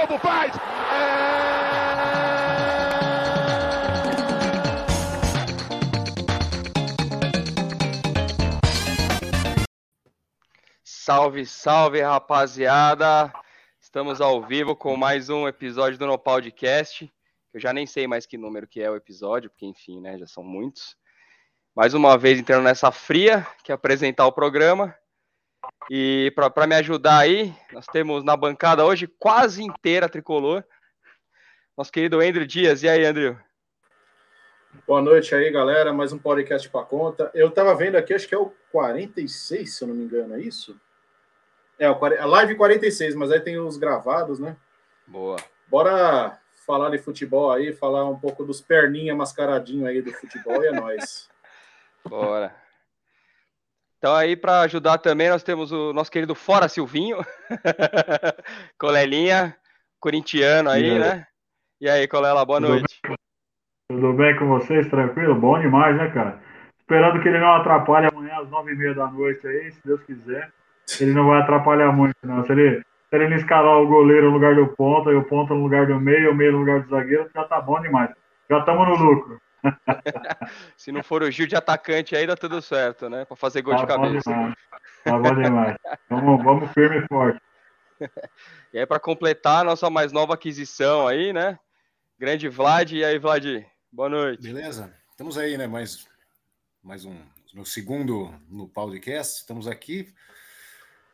Lobo faz! Salve, salve, rapaziada! Estamos ao vivo com mais um episódio do No Podcast. Eu já nem sei mais que número que é o episódio, porque enfim, né, já são muitos. Mais uma vez entrando nessa fria, que é apresentar o programa. E para me ajudar aí, nós temos na bancada hoje quase inteira tricolor. Nosso querido Andrew Dias. E aí, Andrew? Boa noite aí, galera. Mais um podcast para conta. Eu tava vendo aqui, acho que é o 46, se eu não me engano, é isso? É, a live 46, mas aí tem os gravados, né? Boa. Bora falar de futebol aí, falar um pouco dos perninha mascaradinho aí do futebol e é nóis. Bora. Então aí para ajudar também nós temos o nosso querido Fora Silvinho, Colelinha, corintiano aí, né? E aí, Colela, boa Tudo noite. Bem? Tudo bem com vocês? Tranquilo? Bom demais, né, cara? Esperando que ele não atrapalhe amanhã às nove e meia da noite aí, se Deus quiser. Ele não vai atrapalhar muito, não. Se ele, se ele não escalar o goleiro no lugar do ponta e o ponta no lugar do meio, o meio no lugar do zagueiro, já tá bom demais. Já estamos no lucro. Se não for o Gil de atacante aí, dá tudo certo, né? Para fazer gol tá de cabeça. Bom tá bom demais. Vamos, vamos firme e forte. E aí, para completar a nossa mais nova aquisição aí, né? Grande Vlad. E aí, Vlad? Boa noite. Beleza? Estamos aí, né? Mais, mais um. No segundo no podcast. Estamos aqui.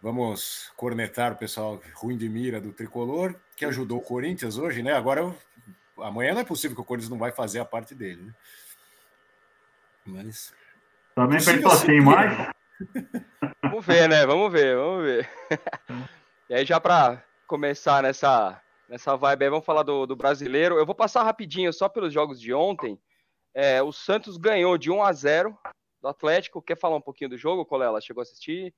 Vamos cornetar o pessoal ruim de mira do tricolor, que ajudou o Corinthians hoje, né? Agora amanhã não é possível que o Corinthians não vai fazer a parte dele, né? Mas. Também pensou assim, mais? Vamos ver, né? Vamos ver, vamos ver. e aí, já para começar nessa, nessa vibe aí, vamos falar do, do brasileiro. Eu vou passar rapidinho só pelos jogos de ontem. É, o Santos ganhou de 1 a 0 do Atlético. Quer falar um pouquinho do jogo, Colela? Chegou a assistir?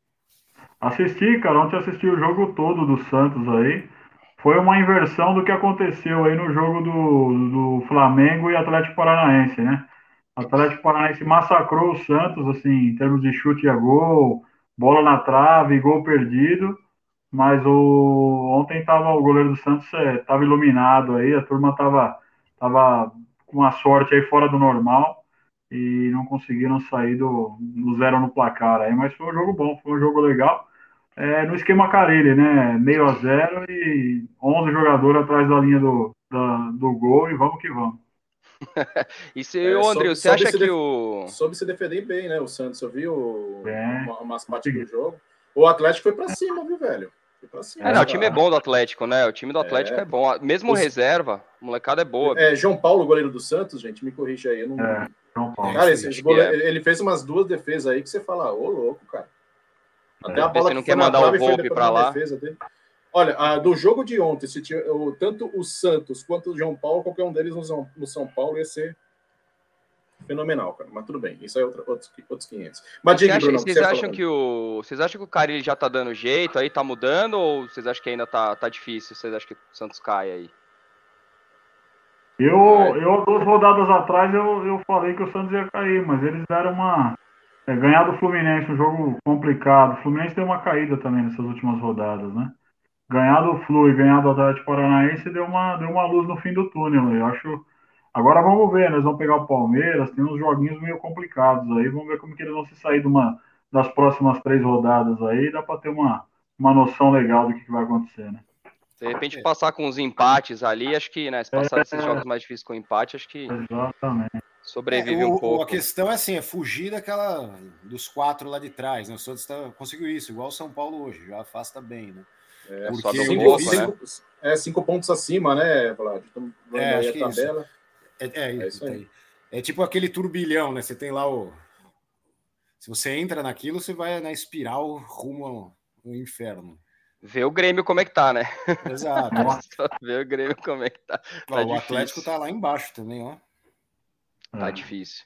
Assisti, cara. Ontem assisti o jogo todo do Santos aí foi uma inversão do que aconteceu aí no jogo do, do Flamengo e Atlético Paranaense, né? Atlético Paranaense massacrou o Santos, assim, em termos de chute a gol, bola na trave, gol perdido, mas o ontem tava o goleiro do Santos estava é, iluminado aí, a turma tava, tava com uma sorte aí fora do normal e não conseguiram sair do, do zero no placar aí, mas foi um jogo bom, foi um jogo legal é, no esquema Carilli, né? Meio a zero e 11 jogadores atrás da linha do, da, do gol e vamos que vamos. e se, é, André, você acha que o. Soube se defender bem, né? O Santos, eu vi o, uma, umas partes do jogo. O Atlético foi pra cima, viu, velho? Cima, é, não, o time é bom do Atlético, né? O time do Atlético é, é bom. Mesmo Os... reserva, a molecada é boa. É, João Paulo, goleiro do Santos, gente, me corrija aí. Eu não... É, João Paulo. Cara, esse, esse goleiro, ele fez umas duas defesas aí que você fala, ô louco, cara. Até a bola você não quer mandar o golpe para lá. Olha, a, do jogo de ontem, se tinha, o, tanto o Santos quanto o João Paulo, qualquer um deles no, no São Paulo ia ser fenomenal, cara. Mas tudo bem, isso é outra, outros, outros 500. Mas diga, acha, Bruno, vocês acham que o vocês acham que o cara ele já tá dando jeito aí, tá mudando ou vocês acham que ainda tá, tá difícil? Vocês acham que o Santos cai aí? Eu, eu duas rodadas atrás eu, eu falei que o Santos ia cair, mas eles deram uma é, ganhar do Fluminense, um jogo complicado. O Fluminense deu uma caída também nessas últimas rodadas, né? Ganhar do Flu e ganhar do Atlético Paranaense deu uma, deu uma luz no fim do túnel. Eu acho. Agora vamos ver, nós vamos pegar o Palmeiras, tem uns joguinhos meio complicados aí. Vamos ver como que eles vão se sair de uma, das próximas três rodadas aí. Dá para ter uma, uma noção legal do que, que vai acontecer, né? De repente passar com os empates ali, acho que, né? Se passar é, esses jogos mais difíceis com empate, acho que. Exatamente sobrevive é, o, um pouco. A questão é assim, é fugir daquela dos quatro lá de trás, né? O Santos tá, conseguiu isso, igual o São Paulo hoje, já afasta bem, né? É, Porque cinco, pouco, cinco, né? é cinco pontos acima, né, Vlad? Estamos é, aí a tabela. É, é, é, isso aí. É tipo aquele turbilhão, né? Você tem lá o. Se você entra naquilo, você vai na espiral rumo ao, ao inferno. Vê o Grêmio como é que tá, né? Exato. Vê o Grêmio como é que tá. tá o difícil. Atlético tá lá embaixo também, ó. Tá é. difícil.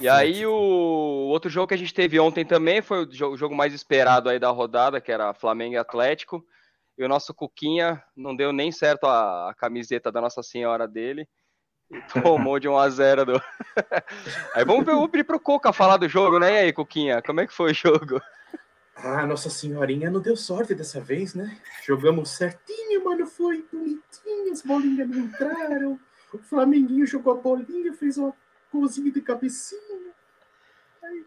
E aí o outro jogo que a gente teve ontem também foi o jogo mais esperado aí da rodada, que era Flamengo e Atlético. E o nosso Cuquinha não deu nem certo a, a camiseta da Nossa Senhora dele. E tomou de 1 a 0 do... Aí vamos ver o para pro Cuca falar do jogo, né? E aí, Cuquinha, como é que foi o jogo? Ah, Nossa Senhorinha não deu sorte dessa vez, né? Jogamos certinho, mano. Foi bonitinho, as bolinhas não entraram. O Flamenguinho jogou a bolinha, fez uma cozinha de cabecinha. Aí...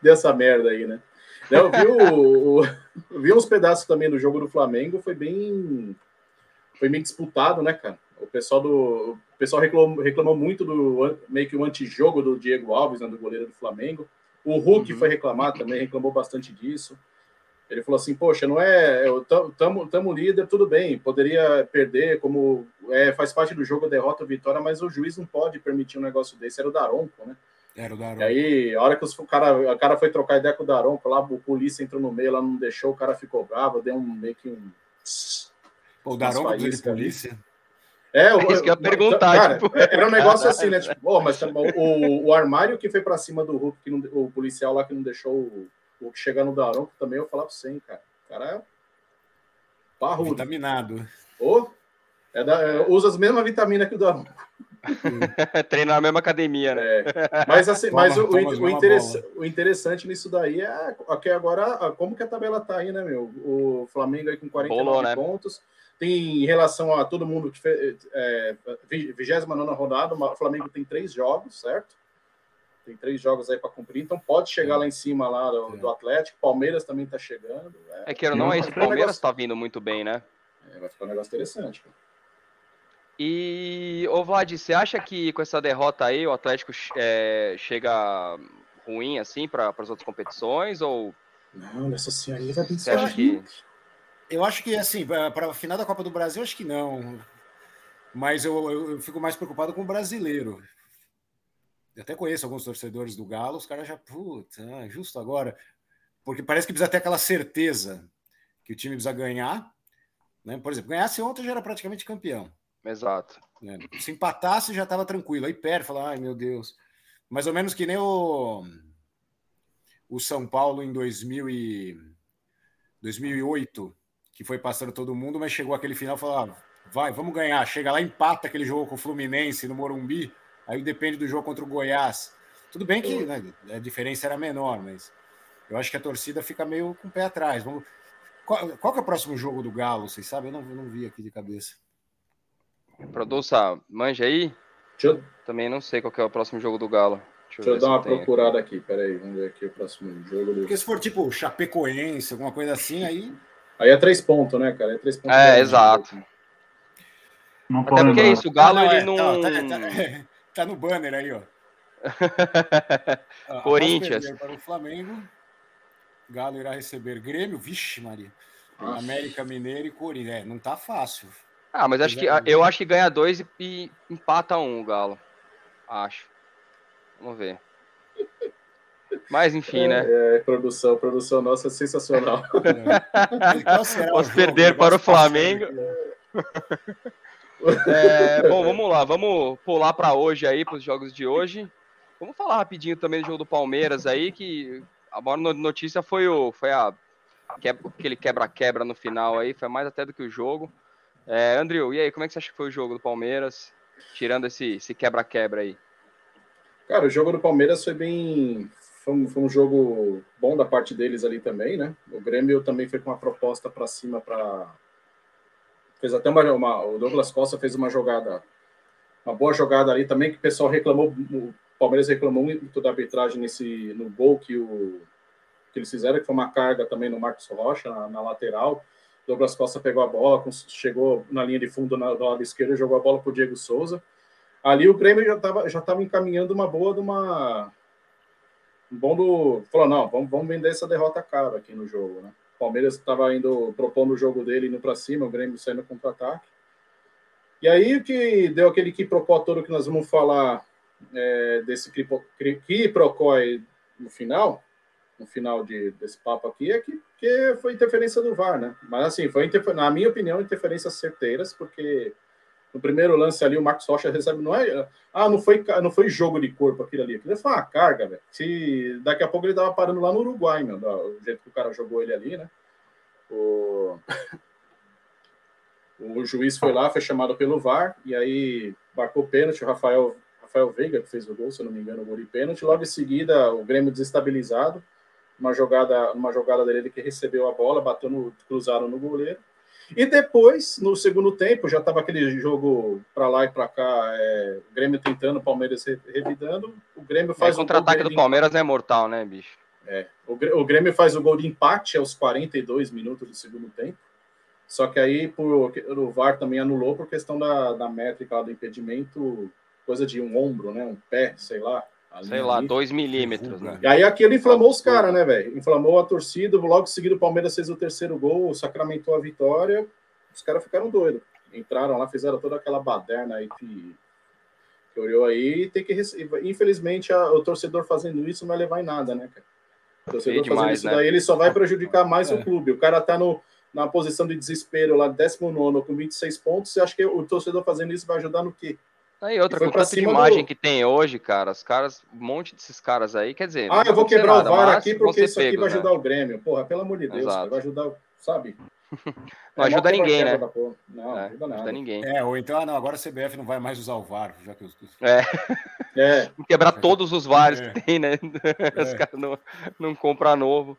Deu essa merda aí, né? Eu vi, o, o, vi uns pedaços também do jogo do Flamengo, foi bem. Foi bem disputado, né, cara? O pessoal do. O pessoal reclamou, reclamou muito do meio que o antijogo do Diego Alves, né, do goleiro do Flamengo. O Hulk uhum. foi reclamar também, reclamou bastante disso. Ele falou assim, poxa, não é, tamo, tamo líder, tudo bem, poderia perder, como é, faz parte do jogo, derrota ou vitória, mas o juiz não pode permitir um negócio desse, era o Daronco, né? Era o Daronco. E aí, a hora que os, o, cara, o cara foi trocar ideia com o Daronco, lá o polícia entrou no meio, lá não deixou, o cara ficou bravo, deu um meio que um... O Daronco de polícia? É, o, é isso que eu ia perguntar. Cara, tipo... Era um negócio assim, né? Tipo, oh, mas tá o, o armário que foi para cima do Hulk, que não, o policial lá que não deixou o, o que chegar no Daronco, também eu falar pra você, hein, cara. O cara é parrudo. Vitaminado. Oh, é da, é, usa as mesmas vitaminas que o Daronco. Treina na mesma academia, né? É. Mas, assim, toma, mas o, o, o, interessa, o, interessante nisso daí é que agora, como que a tabela tá aí, né, meu? O Flamengo aí com 49 Bolou, né? pontos. Tem em relação a todo mundo que fez é, 29 rodada, o Flamengo tem três jogos, certo? Tem três jogos aí para cumprir, então pode chegar lá em cima lá do, do Atlético. Palmeiras também está chegando. É, é que não é isso, o Palmeiras está vindo muito bem, né? É, vai ficar um negócio interessante. Cara. E, ô Vlad, você acha que com essa derrota aí o Atlético é, chega ruim assim para as outras competições? Ou. Não, nessa senhoria vai bem Você acha que. Eu acho que, assim, para a final da Copa do Brasil, acho que não. Mas eu, eu, eu, fico mais preocupado com o brasileiro. Eu até conheço alguns torcedores do Galo, os caras já, puta, ah, justo agora. Porque parece que precisa ter aquela certeza que o time precisa ganhar. Né? Por exemplo, ganhasse ontem já era praticamente campeão. Exato. Né? Se empatasse já estava tranquilo. Aí perde, fala, ai meu Deus. Mais ou menos que nem o, o São Paulo em 2000 e, 2008 que foi passando todo mundo, mas chegou aquele final e falou: ah, vai, vamos ganhar. Chega lá, empata aquele jogo com o Fluminense no Morumbi, aí depende do jogo contra o Goiás. Tudo bem que né, a diferença era menor, mas eu acho que a torcida fica meio com o pé atrás. Vamos... Qual, qual é o próximo jogo do Galo? Vocês sabem? Eu não, eu não vi aqui de cabeça. Produça, manja aí? Eu... Também não sei qual é o próximo jogo do Galo. Deixa, Deixa eu, dar uma procurada aqui. aqui. Peraí, vamos ver aqui o próximo jogo. Do... Porque se for tipo Chapecoense, alguma coisa assim, aí Aí é três pontos, né, cara? É três pontos. É, exato. Não Até porque é isso, o Galo ah, não, ele é, não. Tá, tá, tá, tá, no banner aí, ó. Corinthians. Para o Flamengo. Galo irá receber Grêmio. Vixe, Maria. Nossa. América Mineiro e Corinthians. É, não tá fácil. Ah, mas acho que, eu acho que ganha dois e, e empata um o Galo. Acho. Vamos ver. Mas enfim, é, né? É, produção, produção nossa é sensacional. É. Vamos perder para o Flamengo. É, bom, vamos lá, vamos pular para hoje aí, para os jogos de hoje. Vamos falar rapidinho também do jogo do Palmeiras aí, que a maior notícia foi o foi a aquele quebra-quebra no final aí, foi mais até do que o jogo. É, Andrew, e aí, como é que você acha que foi o jogo do Palmeiras, tirando esse quebra-quebra aí? Cara, o jogo do Palmeiras foi bem foi um, foi um jogo bom da parte deles ali também, né? O Grêmio também foi com uma proposta para cima para fez até uma, uma, o Douglas Costa fez uma jogada uma boa jogada ali também que o pessoal reclamou o Palmeiras reclamou muito da arbitragem nesse no gol que o que eles fizeram que foi uma carga também no Marcos Rocha na, na lateral Douglas Costa pegou a bola chegou na linha de fundo na, do lado esquerdo jogou a bola para o Diego Souza ali o Grêmio já estava já tava encaminhando uma boa de uma bom do. Falou, não, vamos, vamos vender essa derrota cara aqui no jogo, né? O Palmeiras estava indo, propondo o jogo dele indo para cima, o Grêmio saindo contra-ataque. E aí o que deu aquele que propô todo que nós vamos falar é, desse que, procó aí no final, no final de, desse papo aqui, é que, que foi interferência do VAR, né? Mas assim, foi, na minha opinião, interferências certeiras, porque no primeiro lance ali, o Marcos Rocha recebe, não é. Ah, não foi, não foi jogo de corpo aquilo ali. Aquilo foi uma carga, velho. Se daqui a pouco ele tava parando lá no Uruguai, meu, do jeito que o cara jogou ele ali, né? O, o juiz foi lá, foi chamado pelo VAR, e aí marcou pênalti. O Rafael, Rafael Veiga, que fez o gol, se eu não me engano, o gol de pênalti. Logo em seguida, o Grêmio desestabilizado. uma jogada, uma jogada dele que recebeu a bola, bateu no, cruzaram no goleiro. E depois, no segundo tempo, já estava aquele jogo para lá e para cá, é, o Grêmio tentando, o Palmeiras revidando. O Grêmio faz o contra-ataque do Palmeiras é mortal, né, bicho? É, o Grêmio faz o gol de empate aos 42 minutos do segundo tempo. Só que aí por, o VAR também anulou por questão da, da métrica lá do impedimento, coisa de um ombro, né? Um pé, sei lá. Sei lá, 2 milímetros, né? E aí aquilo inflamou os caras, né, velho? Inflamou a torcida, logo seguido o Palmeiras fez o terceiro gol, sacramentou a vitória, os caras ficaram doidos. Entraram lá, fizeram toda aquela baderna aí que, que olhou aí e tem que. Infelizmente, a, o torcedor fazendo isso não vai levar em nada, né, cara? O torcedor demais, fazendo isso né? daí, ele só vai prejudicar mais é. o clube. O cara tá no, na posição de desespero lá, 19 com 26 pontos, você acha que o torcedor fazendo isso vai ajudar no quê? Aí outra, com tanta imagem do... que tem hoje, cara, os caras, um monte desses caras aí, quer dizer. Ah, eu vou quebrar nada, o VAR aqui porque isso aqui vai né? ajudar o Grêmio. Porra, pelo amor de Deus, cara, vai ajudar, sabe? Não é ajuda ninguém, né? Não, é, ajuda nada. Ajuda ninguém. É, ou então, ah, não, agora a CBF não vai mais usar o VAR, já que os. É. é. Quebrar todos os VARs é. que tem, né? Os caras não, não compram novo.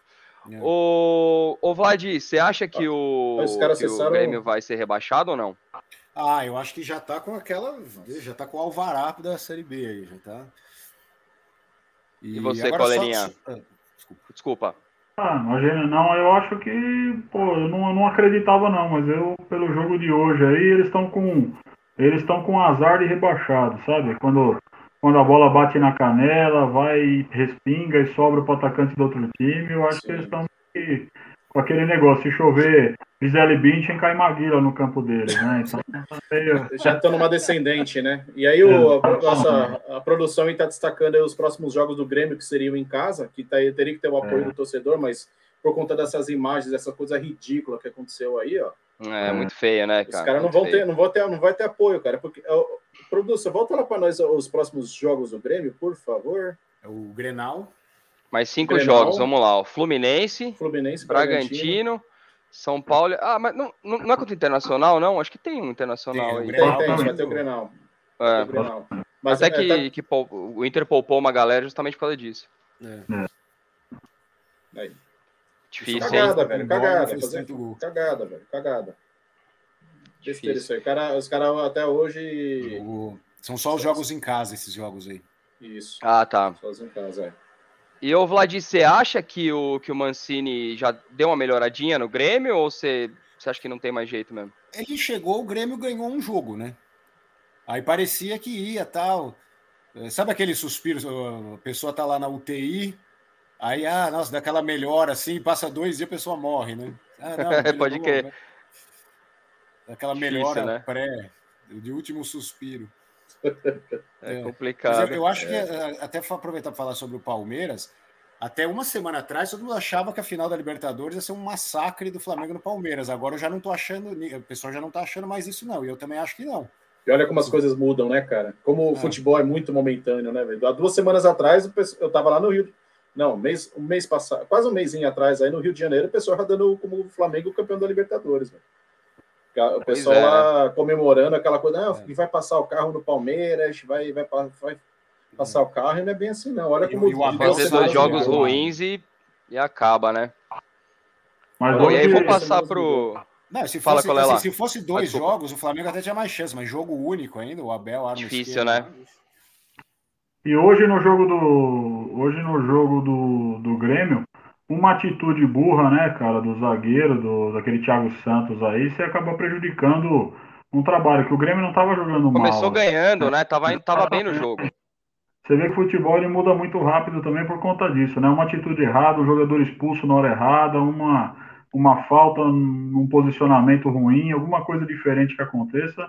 É. O, o Vlad, você acha que o, que o Grêmio vai ser rebaixado ou não? Ah, eu acho que já tá com aquela. Já tá com o alvará da Série B aí, já tá. E, e você, Colelinha? Só... Ah, desculpa. Desculpa. Ah, imagina, não, eu acho que, pô, eu não, eu não acreditava não, mas eu, pelo jogo de hoje aí, eles estão com, eles estão com azar de rebaixado, sabe? Quando, quando a bola bate na canela, vai, respinga e sobra para o atacante do outro time, eu acho Sim. que eles estão com aquele negócio, se chover Gisele Bündchen, cai Maguila no campo dele, né? Então. Já estão numa descendente, né? E aí o, a, nossa, a produção está destacando os próximos jogos do Grêmio, que seriam em casa, que tá, teria que ter o apoio é. do torcedor, mas por conta dessas imagens, dessa coisa ridícula que aconteceu aí, ó. É, muito feia, né, cara? Os caras não vão ter, não vão ter, não vai ter apoio, cara, porque produção, volta lá para nós os próximos jogos do Grêmio, por favor. É o Grenal. Mais cinco Grenal, jogos, vamos lá. O Fluminense, Fluminense Bragantino, Bragantino, São Paulo. Ah, mas não, não é contra o Internacional, não? Acho que tem um Internacional tem, aí. Tem, tem, vai ter o Grenal. É. O Grenal. Mas Até é, que, tá... que o Inter poupou uma galera justamente por causa disso. É. Aí. Difícil, cagada, hein? velho, cagada. Fazer... Cagada, velho, cagada. Difícil. Isso aí. Cara, os caras até hoje. O... São só os jogos em casa, esses jogos aí. Isso. Ah, tá. Só os em casa, é. E o Vladir, você acha que o, que o Mancini já deu uma melhoradinha no Grêmio ou você, você acha que não tem mais jeito mesmo? Ele chegou, o Grêmio ganhou um jogo, né? Aí parecia que ia tal. É, sabe aquele suspiro? A pessoa tá lá na UTI, aí, ah, nossa, daquela melhora assim, passa dois dias a pessoa morre, né? Ah, não, Pode crer. Né? Daquela melhora né? pré, de último suspiro. É, complicado. Eu, eu, acho que, é, até aproveitar para falar sobre o Palmeiras, até uma semana atrás, todo mundo achava que a final da Libertadores ia ser um massacre do Flamengo no Palmeiras. Agora eu já não estou achando, o pessoal já não está achando mais isso, não. E eu também acho que não. E olha como as coisas mudam, né, cara? Como o é. futebol é muito momentâneo, né, velho? Há duas semanas atrás, eu estava lá no Rio. Não, mês, um mês passado, quase um mês atrás, aí no Rio de Janeiro, o pessoal já dando como o Flamengo campeão da Libertadores, velho. O pessoal é, lá comemorando aquela coisa, ah, vai passar o carro no Palmeiras, vai, vai, vai passar o carro, e não é bem assim, não. Olha como e, o fazer dois jogos ruins e, e acaba, né? Mas Bom, e aí vou passar pro. Não, se fosse, Fala, assim, se fosse dois jogos, o Flamengo até tinha mais chance, mas jogo único ainda, o Abel arma Difícil, esquerda, né? E hoje no jogo do hoje no jogo do, do Grêmio, uma atitude burra, né, cara, do zagueiro, do, daquele Thiago Santos aí, você acaba prejudicando um trabalho que o Grêmio não estava jogando mal. Começou ganhando, né? Tava, tava bem no jogo. Você vê que o futebol ele muda muito rápido também por conta disso, né? Uma atitude errada, o jogador expulso na hora errada, uma, uma falta num posicionamento ruim, alguma coisa diferente que aconteça,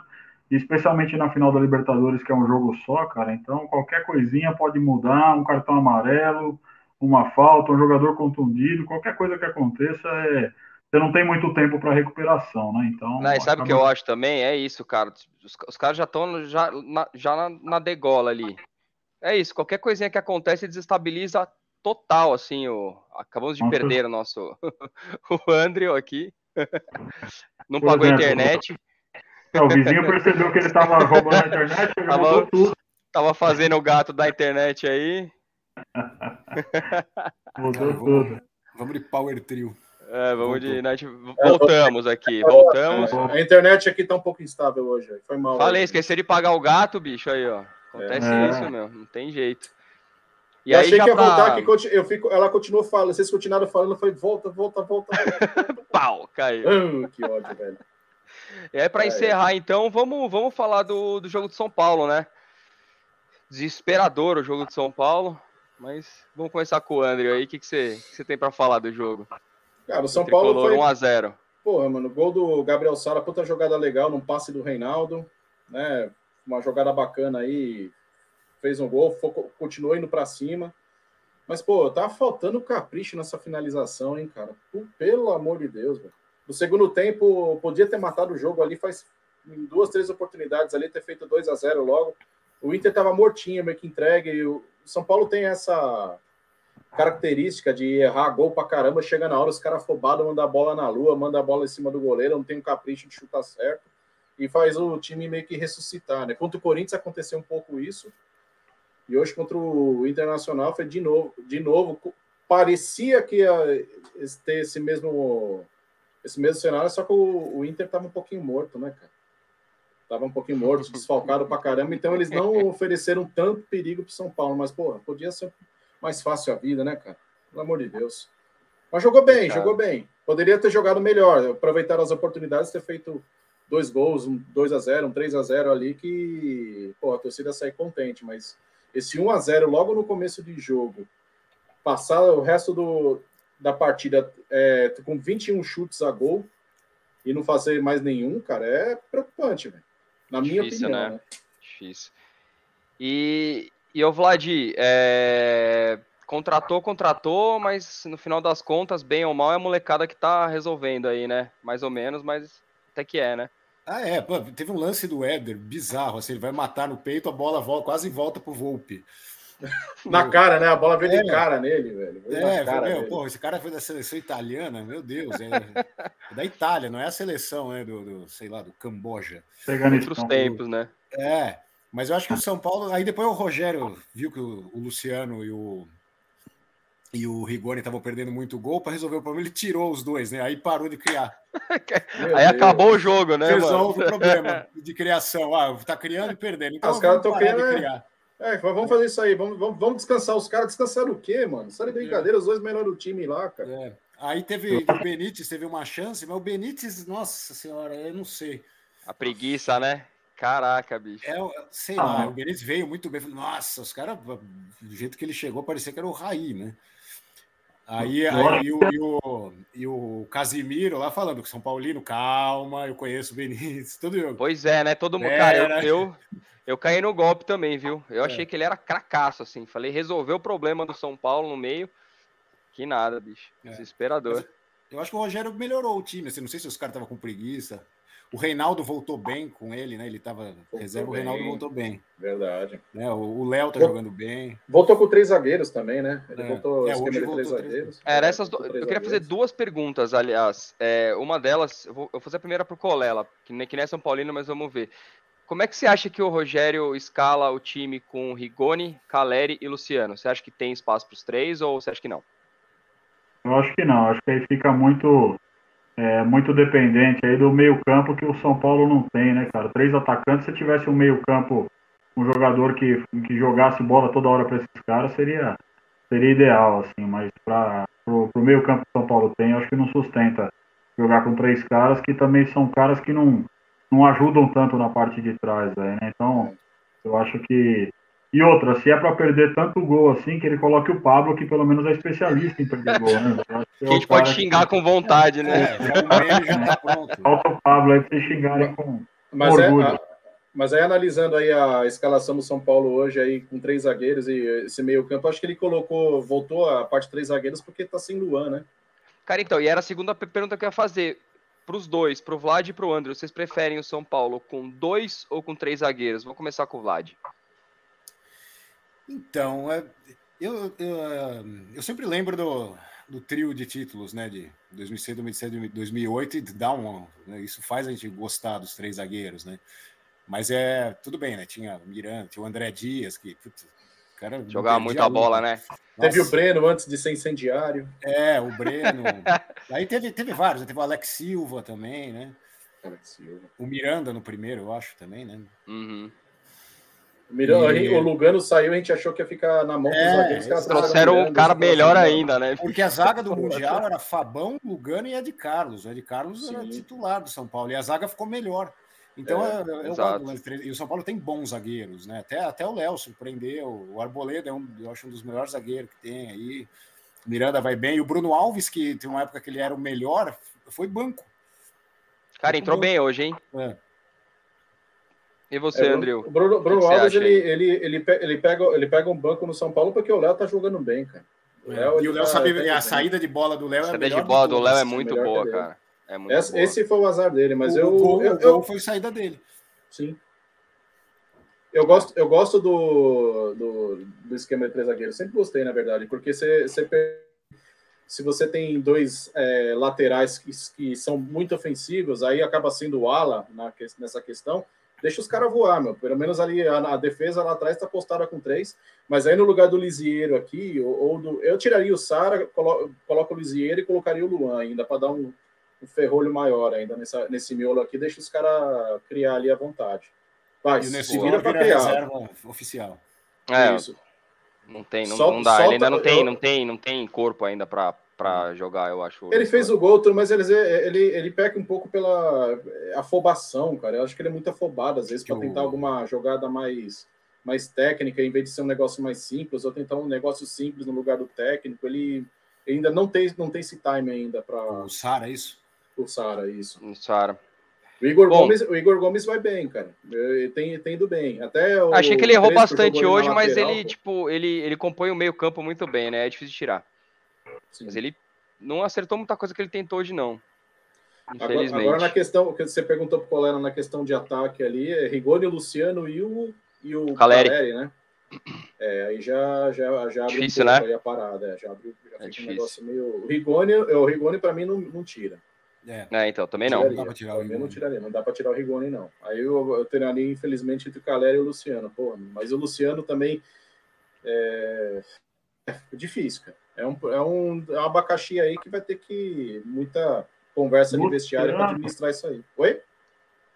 especialmente na final da Libertadores, que é um jogo só, cara. Então, qualquer coisinha pode mudar, um cartão amarelo, uma falta, um jogador contundido, qualquer coisa que aconteça, é, você não tem muito tempo para recuperação, né? Então. Não, sabe o acaba... que eu acho também? É isso, cara. Os, os caras já estão já, na, já na, na degola ali. É isso, qualquer coisinha que acontece desestabiliza total, assim, o... acabamos de Nossa. perder o nosso o Andrew aqui. Não Por pagou a internet. É, o vizinho percebeu que ele estava roubando a internet, tava, tava fazendo o gato da internet aí. Mudou tudo. Vamos de Power Trio. É, vamos de Night... Voltamos aqui, voltamos. A internet aqui tá um pouco instável hoje. Foi mal. Falei, esqueci de pagar o gato, bicho, aí, ó. Acontece É. isso, meu. Não tem jeito. E eu aí achei já que ia pra... voltar, conti- eu fico, ela continuou falando. Vocês continuaram falando, foi volta, volta, volta. volta. Pau, caiu. Ah, que ódio, velho. E aí, para É, encerrar, então, vamos, vamos falar do, do jogo de São Paulo, né? Desesperador o jogo de São Paulo. Mas vamos começar com o André aí. O que, que, você, que você tem para falar do jogo? Cara, o São Paulo Tricolor foi. 1x0. Porra, mano, gol do Gabriel Sara, puta jogada legal, num passe do Reinaldo, né? Uma jogada bacana aí, fez um gol, continuou indo pra cima. Mas, pô, tava faltando capricho nessa finalização, hein, cara? Pô, Pelo amor de Deus, velho. No segundo tempo, podia ter matado o jogo ali, faz em duas, três oportunidades ali, ter feito 2 a 0 logo. O Inter tava mortinho, meio que entregue. E o São Paulo tem essa característica de errar gol pra caramba, chega na hora, os caras afobados, manda a bola na lua, manda a bola em cima do goleiro, não tem o capricho de chutar certo, e faz o time meio que ressuscitar, né? Contra o Corinthians aconteceu um pouco isso, e hoje contra o Internacional foi de novo, de novo, parecia que ia ter esse mesmo, esse mesmo cenário, só que o, o Inter tava um pouquinho morto, né, cara? Tava um pouquinho morto, desfalcado pra caramba, então eles não ofereceram tanto perigo pro São Paulo, mas, porra, podia ser mais fácil a vida, né, cara? Pelo amor de Deus. Mas jogou bem, Cara. jogou bem. Poderia ter jogado melhor, aproveitar as oportunidades, ter feito dois gols, um 2 a 0 um 3 a 0 ali, que pô, a torcida sai contente, mas esse 1 a 0 logo no começo de jogo, passar o resto do, da partida é, com 21 chutes a gol e não fazer mais nenhum, cara, é preocupante, velho. Na minha Difícil, opinião, né? né? Difícil. E, e o Vladi, é, contratou, contratou, mas no final das contas, bem ou mal, é a molecada que tá resolvendo aí, né? Mais ou menos, mas até que é, né? Ah, é. Pô, teve um lance do Éder bizarro. Assim, ele vai matar no peito, a bola volta, quase volta pro Volpe. Na cara, né? A bola veio É. de cara nele, velho. Veio É, cara meu, esse cara foi da seleção italiana, meu Deus. É, é da Itália, não é a seleção, né? Do, do, sei lá, do Camboja. Chegando Outros então. tempos, né? É, mas eu acho que o São Paulo. Aí depois o Rogério viu que o, o Luciano e o. E o Rigoni estavam perdendo muito gol para resolver o problema. Ele tirou os dois, né? Aí parou de criar. Meu Aí Deus. acabou o jogo, né, mano? Resolve o problema de criação. Ah, tá criando e perdendo. Então os caras vamos tão parar de criando, é. criar. É, vamos fazer isso aí. Vamos, vamos, vamos descansar os caras. Descansar o quê, mano? Só de brincadeira, os dois melhores do time lá, cara. É. Aí teve o Benítez, teve uma chance, mas o Benítez, nossa senhora, eu não sei. A preguiça, né? Caraca, bicho. É, sei Ah. lá, o Benítez veio muito bem. Nossa, os caras, do jeito que ele chegou, parecia que era o Raí, né? Aí, Eu aí e, o, e, o, e o Casimiro lá falando que São Paulino, calma, eu conheço o Benítez, tudo eu. Pois é, né? Todo mundo. É, Cara, eu, eu, eu caí no golpe também, viu? Eu É. achei que ele era cracaço, assim. Falei, resolveu o problema do São Paulo no meio. Que nada, bicho. É. Desesperador. Eu acho que o Rogério melhorou o time. Assim, não sei se os caras estavam com preguiça. O Reinaldo voltou bem com ele, né? Ele tava reserva, o bem. Reinaldo voltou bem. Verdade. Né? O o Léo tá Vol- jogando bem. Voltou com três zagueiros também, né? Ele É. voltou É, hoje de voltou três zagueiros. Era essas do... Eu queria fazer zagueiros. duas perguntas, aliás. É, uma delas, eu vou, eu vou fazer a primeira pro Colela, que nem, que nem é São Paulino, mas vamos ver. Como é que você acha que o Rogério escala o time com Rigoni, Caleri e Luciano? Você acha que tem espaço para os três ou você acha que não? Eu acho que não, acho que aí fica muito, é, muito dependente aí do meio campo que o São Paulo não tem, né, cara? Três atacantes, se tivesse um meio campo, um jogador que, que jogasse bola toda hora para esses caras, seria, seria ideal, assim, mas para o meio campo que o São Paulo tem, acho que não sustenta jogar com três caras que também são caras que não, não ajudam tanto na parte de trás, aí, né? Então, eu acho que e outra, se é para perder tanto gol assim, que ele coloque o Pablo, que pelo menos é especialista em perder gol, né? É a o gente pode cara que- xingar com vontade, né? É, o tá. Falta o Pablo aí pra vocês xingarem com. Mas, é, Orgulho. a- mas aí analisando aí a escalação do São Paulo hoje aí com três zagueiros e esse meio campo, acho que ele colocou, voltou a parte de três zagueiros porque tá sem Luan, né? Cara, então, e era a segunda pe- pergunta que eu ia fazer. Pros dois, pro Vlad e pro André, vocês preferem o São Paulo com dois ou com três zagueiros? Vou começar com o Vlad. Então, é, eu, eu, é, eu sempre lembro do, do trio de títulos, né? De 2006, 2007, 2008, e dá um, né, isso faz a gente gostar dos três zagueiros, né? Mas é tudo bem, né? Tinha o Miranda, tinha o André Dias, que putz, Cara Jogava muita bola, né? Nossa. Teve o Breno antes de ser incendiário. É, o Breno. Aí teve, teve vários, né? teve o Alex Silva também, né? Alex Silva. O Miranda no primeiro, eu acho, também, né? Uhum. O, Miranda, e... o Lugano saiu, a gente achou que ia ficar na mão é, dos zagueiros. Trouxeram um cara melhor ainda, né? Porque a zaga do Mundial era Fabão, Lugano e Ed Carlos. O Ed Carlos Sim. era titular do São Paulo. E a zaga ficou melhor. Então, é, eu, eu e o São Paulo tem bons zagueiros, né? Até, até o Léo surpreendeu. O Arboleda é um, eu acho um dos melhores zagueiros que tem aí. Miranda vai bem. E o Bruno Alves, que tem uma época que ele era o melhor, foi banco. Cara, entrou bem hoje, hein? É. E você, é, Andrew? O Bruno, Bruno Alves, ele, ele, ele, ele, pega, ele pega um banco no São Paulo porque o Léo tá jogando bem, cara. O Léo, e o Léo tá, sabe, tá a saída de bola do Léo é a saída de bola do Léo é muito boa, cara. É muito esse, boa. esse foi o azar dele, mas o, eu, gol, eu, o gol foi saída dele. Sim. Eu gosto, eu gosto do, do, do esquema de três zagueiros. Sempre gostei, na verdade, porque você, você se você tem dois é, laterais que, que são muito ofensivos, aí acaba sendo o ala na, nessa questão. Deixa os caras voar, meu. Pelo menos ali a, a defesa lá atrás está postada com três. Mas aí no lugar do Lisieiro aqui, ou, ou do. Eu tiraria o Sara, colo, coloco o Lisieiro e colocaria o Luan ainda para dar um, um ferrolho maior ainda nessa, nesse miolo aqui, deixa os caras criar ali à vontade. Vai, e nesse vira para criar. reserva oficial. É, isso. Não tem, não, não dá. Ele ainda não tem, eu... não tem, não tem corpo ainda para para jogar, eu acho. Ele fez o gol, mas ele, ele, ele peca um pouco pela afobação, cara. Eu acho que ele é muito afobado, às vezes, para tentar alguma jogada mais, mais técnica, em vez de ser um negócio mais simples, ou tentar um negócio simples no lugar do técnico. Ele ainda não tem, não tem esse time ainda para. O Sara, é isso? O Sara, isso. O Sara. O Igor, Gomes, o Igor Gomes vai bem, cara. Tem, tem ido bem. Até o Achei que ele errou bastante hoje, mas lateral, ele, tipo, ele, ele compõe o meio-campo muito bem, né? É difícil de tirar. Sim. Mas ele não acertou muita coisa que ele tentou hoje, não. Infelizmente. Agora, agora na questão, que você perguntou pro Colena na questão de ataque ali, é Rigoni, Luciano e o, e o Caleri. Caleri né? É, aí já, já, já abre difícil, um pouco né? a parada. É, já abre já é fica um negócio meio. O Rigoni, o Rigoni para mim não, não tira. É. é. então, também não. Tiraria. Não dá pra tirar o Rigoni. não tiraria, não dá pra tirar o Rigoni, não. Aí eu, eu treinaria, infelizmente, entre o Caleri e o Luciano. Pô, mas o Luciano também é, é difícil, cara. É um, é um, é um abacaxi aí que vai ter que muita conversa Luciano, de vestiário para administrar isso aí. Oi?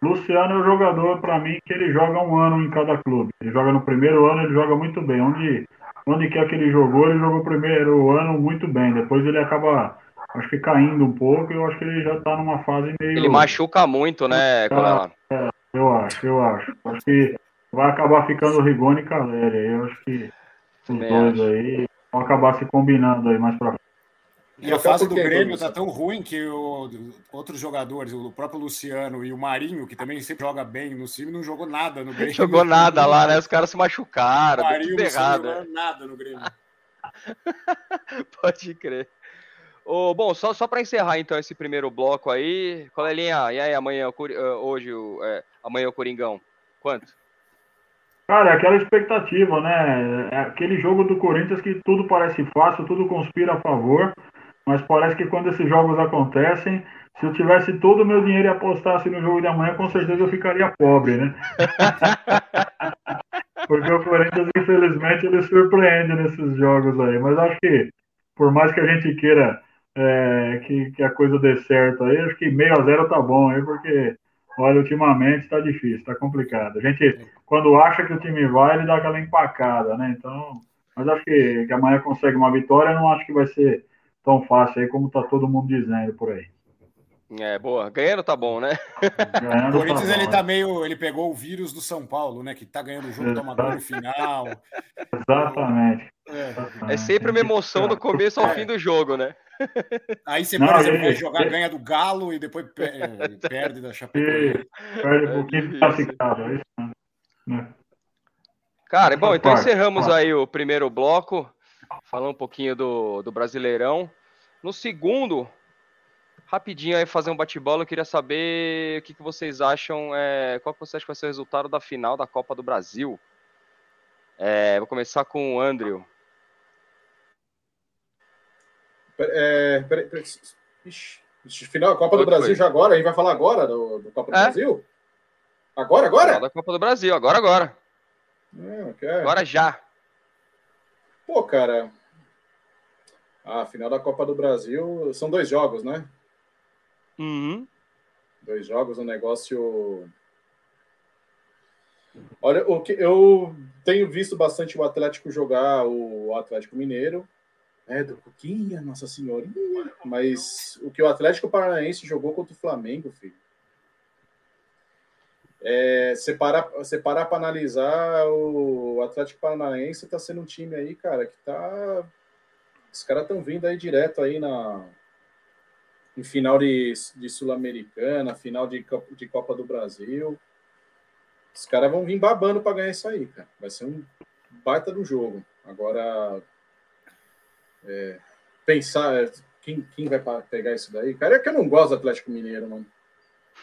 Luciano é o jogador, para mim, que ele joga um ano em cada clube. Ele joga no primeiro ano, ele joga muito bem. Onde, onde quer que ele jogou, ele jogou o primeiro ano muito bem. Depois ele acaba acho que caindo um pouco, eu acho que ele já tá numa fase meio. Ele machuca muito, né, Colela? É, eu acho, eu acho. Acho que vai acabar ficando Rigoni e Caleri. Eu acho que os Também dois acho. aí vão acabar se combinando aí mais pra frente. E a fase do Grêmio tá tão ruim que o, outros jogadores, o próprio Luciano e o Marinho, que também sempre joga bem no time, não jogou nada no Grêmio. Jogou nada lá, né? Os caras se machucaram. O Marinho não errado, né? nada no Grêmio. Pode crer. Oh, bom, só, só para encerrar então esse primeiro bloco aí, Colelinha, e aí amanhã, eh, hoje, é, amanhã o Coringão, quanto? Cara, é aquela expectativa, né? É aquele jogo do Corinthians que tudo parece fácil, tudo conspira a favor, mas parece que quando esses jogos acontecem, se eu tivesse todo o meu dinheiro e apostasse no jogo de amanhã, com certeza eu ficaria pobre, né? Porque o Corinthians, infelizmente, ele surpreende nesses jogos aí. Mas acho que, por mais que a gente queira é, que, que, a coisa dê certo aí, acho que meio a zero tá bom aí, porque, olha, ultimamente tá difícil, tá complicado. A gente, quando acha que o time vai, ele dá aquela empacada, né? Então, mas acho que, que amanhã consegue uma vitória, não acho que vai ser tão fácil aí como tá todo mundo dizendo por aí. É, boa. Ganhando tá bom, né? Ganhando o Corinthians tá ele tá meio. Ele pegou o vírus do São Paulo, né? Que tá ganhando o jogo, toma gol no final. Exatamente. É. é sempre uma emoção do começo ao é. fim do jogo, né? Aí você, por não, exemplo, vai jogar, ganha do Galo e depois perde da Chapecoense. Perde um pouquinho classificado, é isso, né? Cara, bom, então encerramos aí o primeiro bloco, falando um pouquinho do, do Brasileirão. No segundo, rapidinho aí fazer um bate-bola, eu queria saber o que, que vocês acham, é, qual que você acha que vai ser o resultado da final da Copa do Brasil? É, vou começar com o Andrew. É, peraí, peraí. Ixi, final, Copa do Brasil já agora? A gente vai falar agora do, do Copa do é? Brasil? Agora, agora? Da Copa do Brasil, agora, agora. É. Agora já. Pô, cara, a final da Copa do Brasil são dois jogos, né? Uhum. Dois jogos, um negócio. Olha, o que eu tenho visto bastante o Atlético jogar, o Atlético Mineiro, é do Cuquinha, Nossa Senhora. Mas o que o Atlético Paranaense jogou contra o Flamengo, filho. É, separar separar para analisar o Atlético Paranaense está sendo um time aí, cara, que tá. Os caras estão vindo aí direto aí na em final de, de Sul-Americana, final de, de Copa do Brasil. Os caras vão vir babando para ganhar isso aí, cara. Vai ser um baita do jogo. Agora, é, pensar quem, quem vai pegar isso daí, cara, é que eu não gosto do Atlético Mineiro, mano.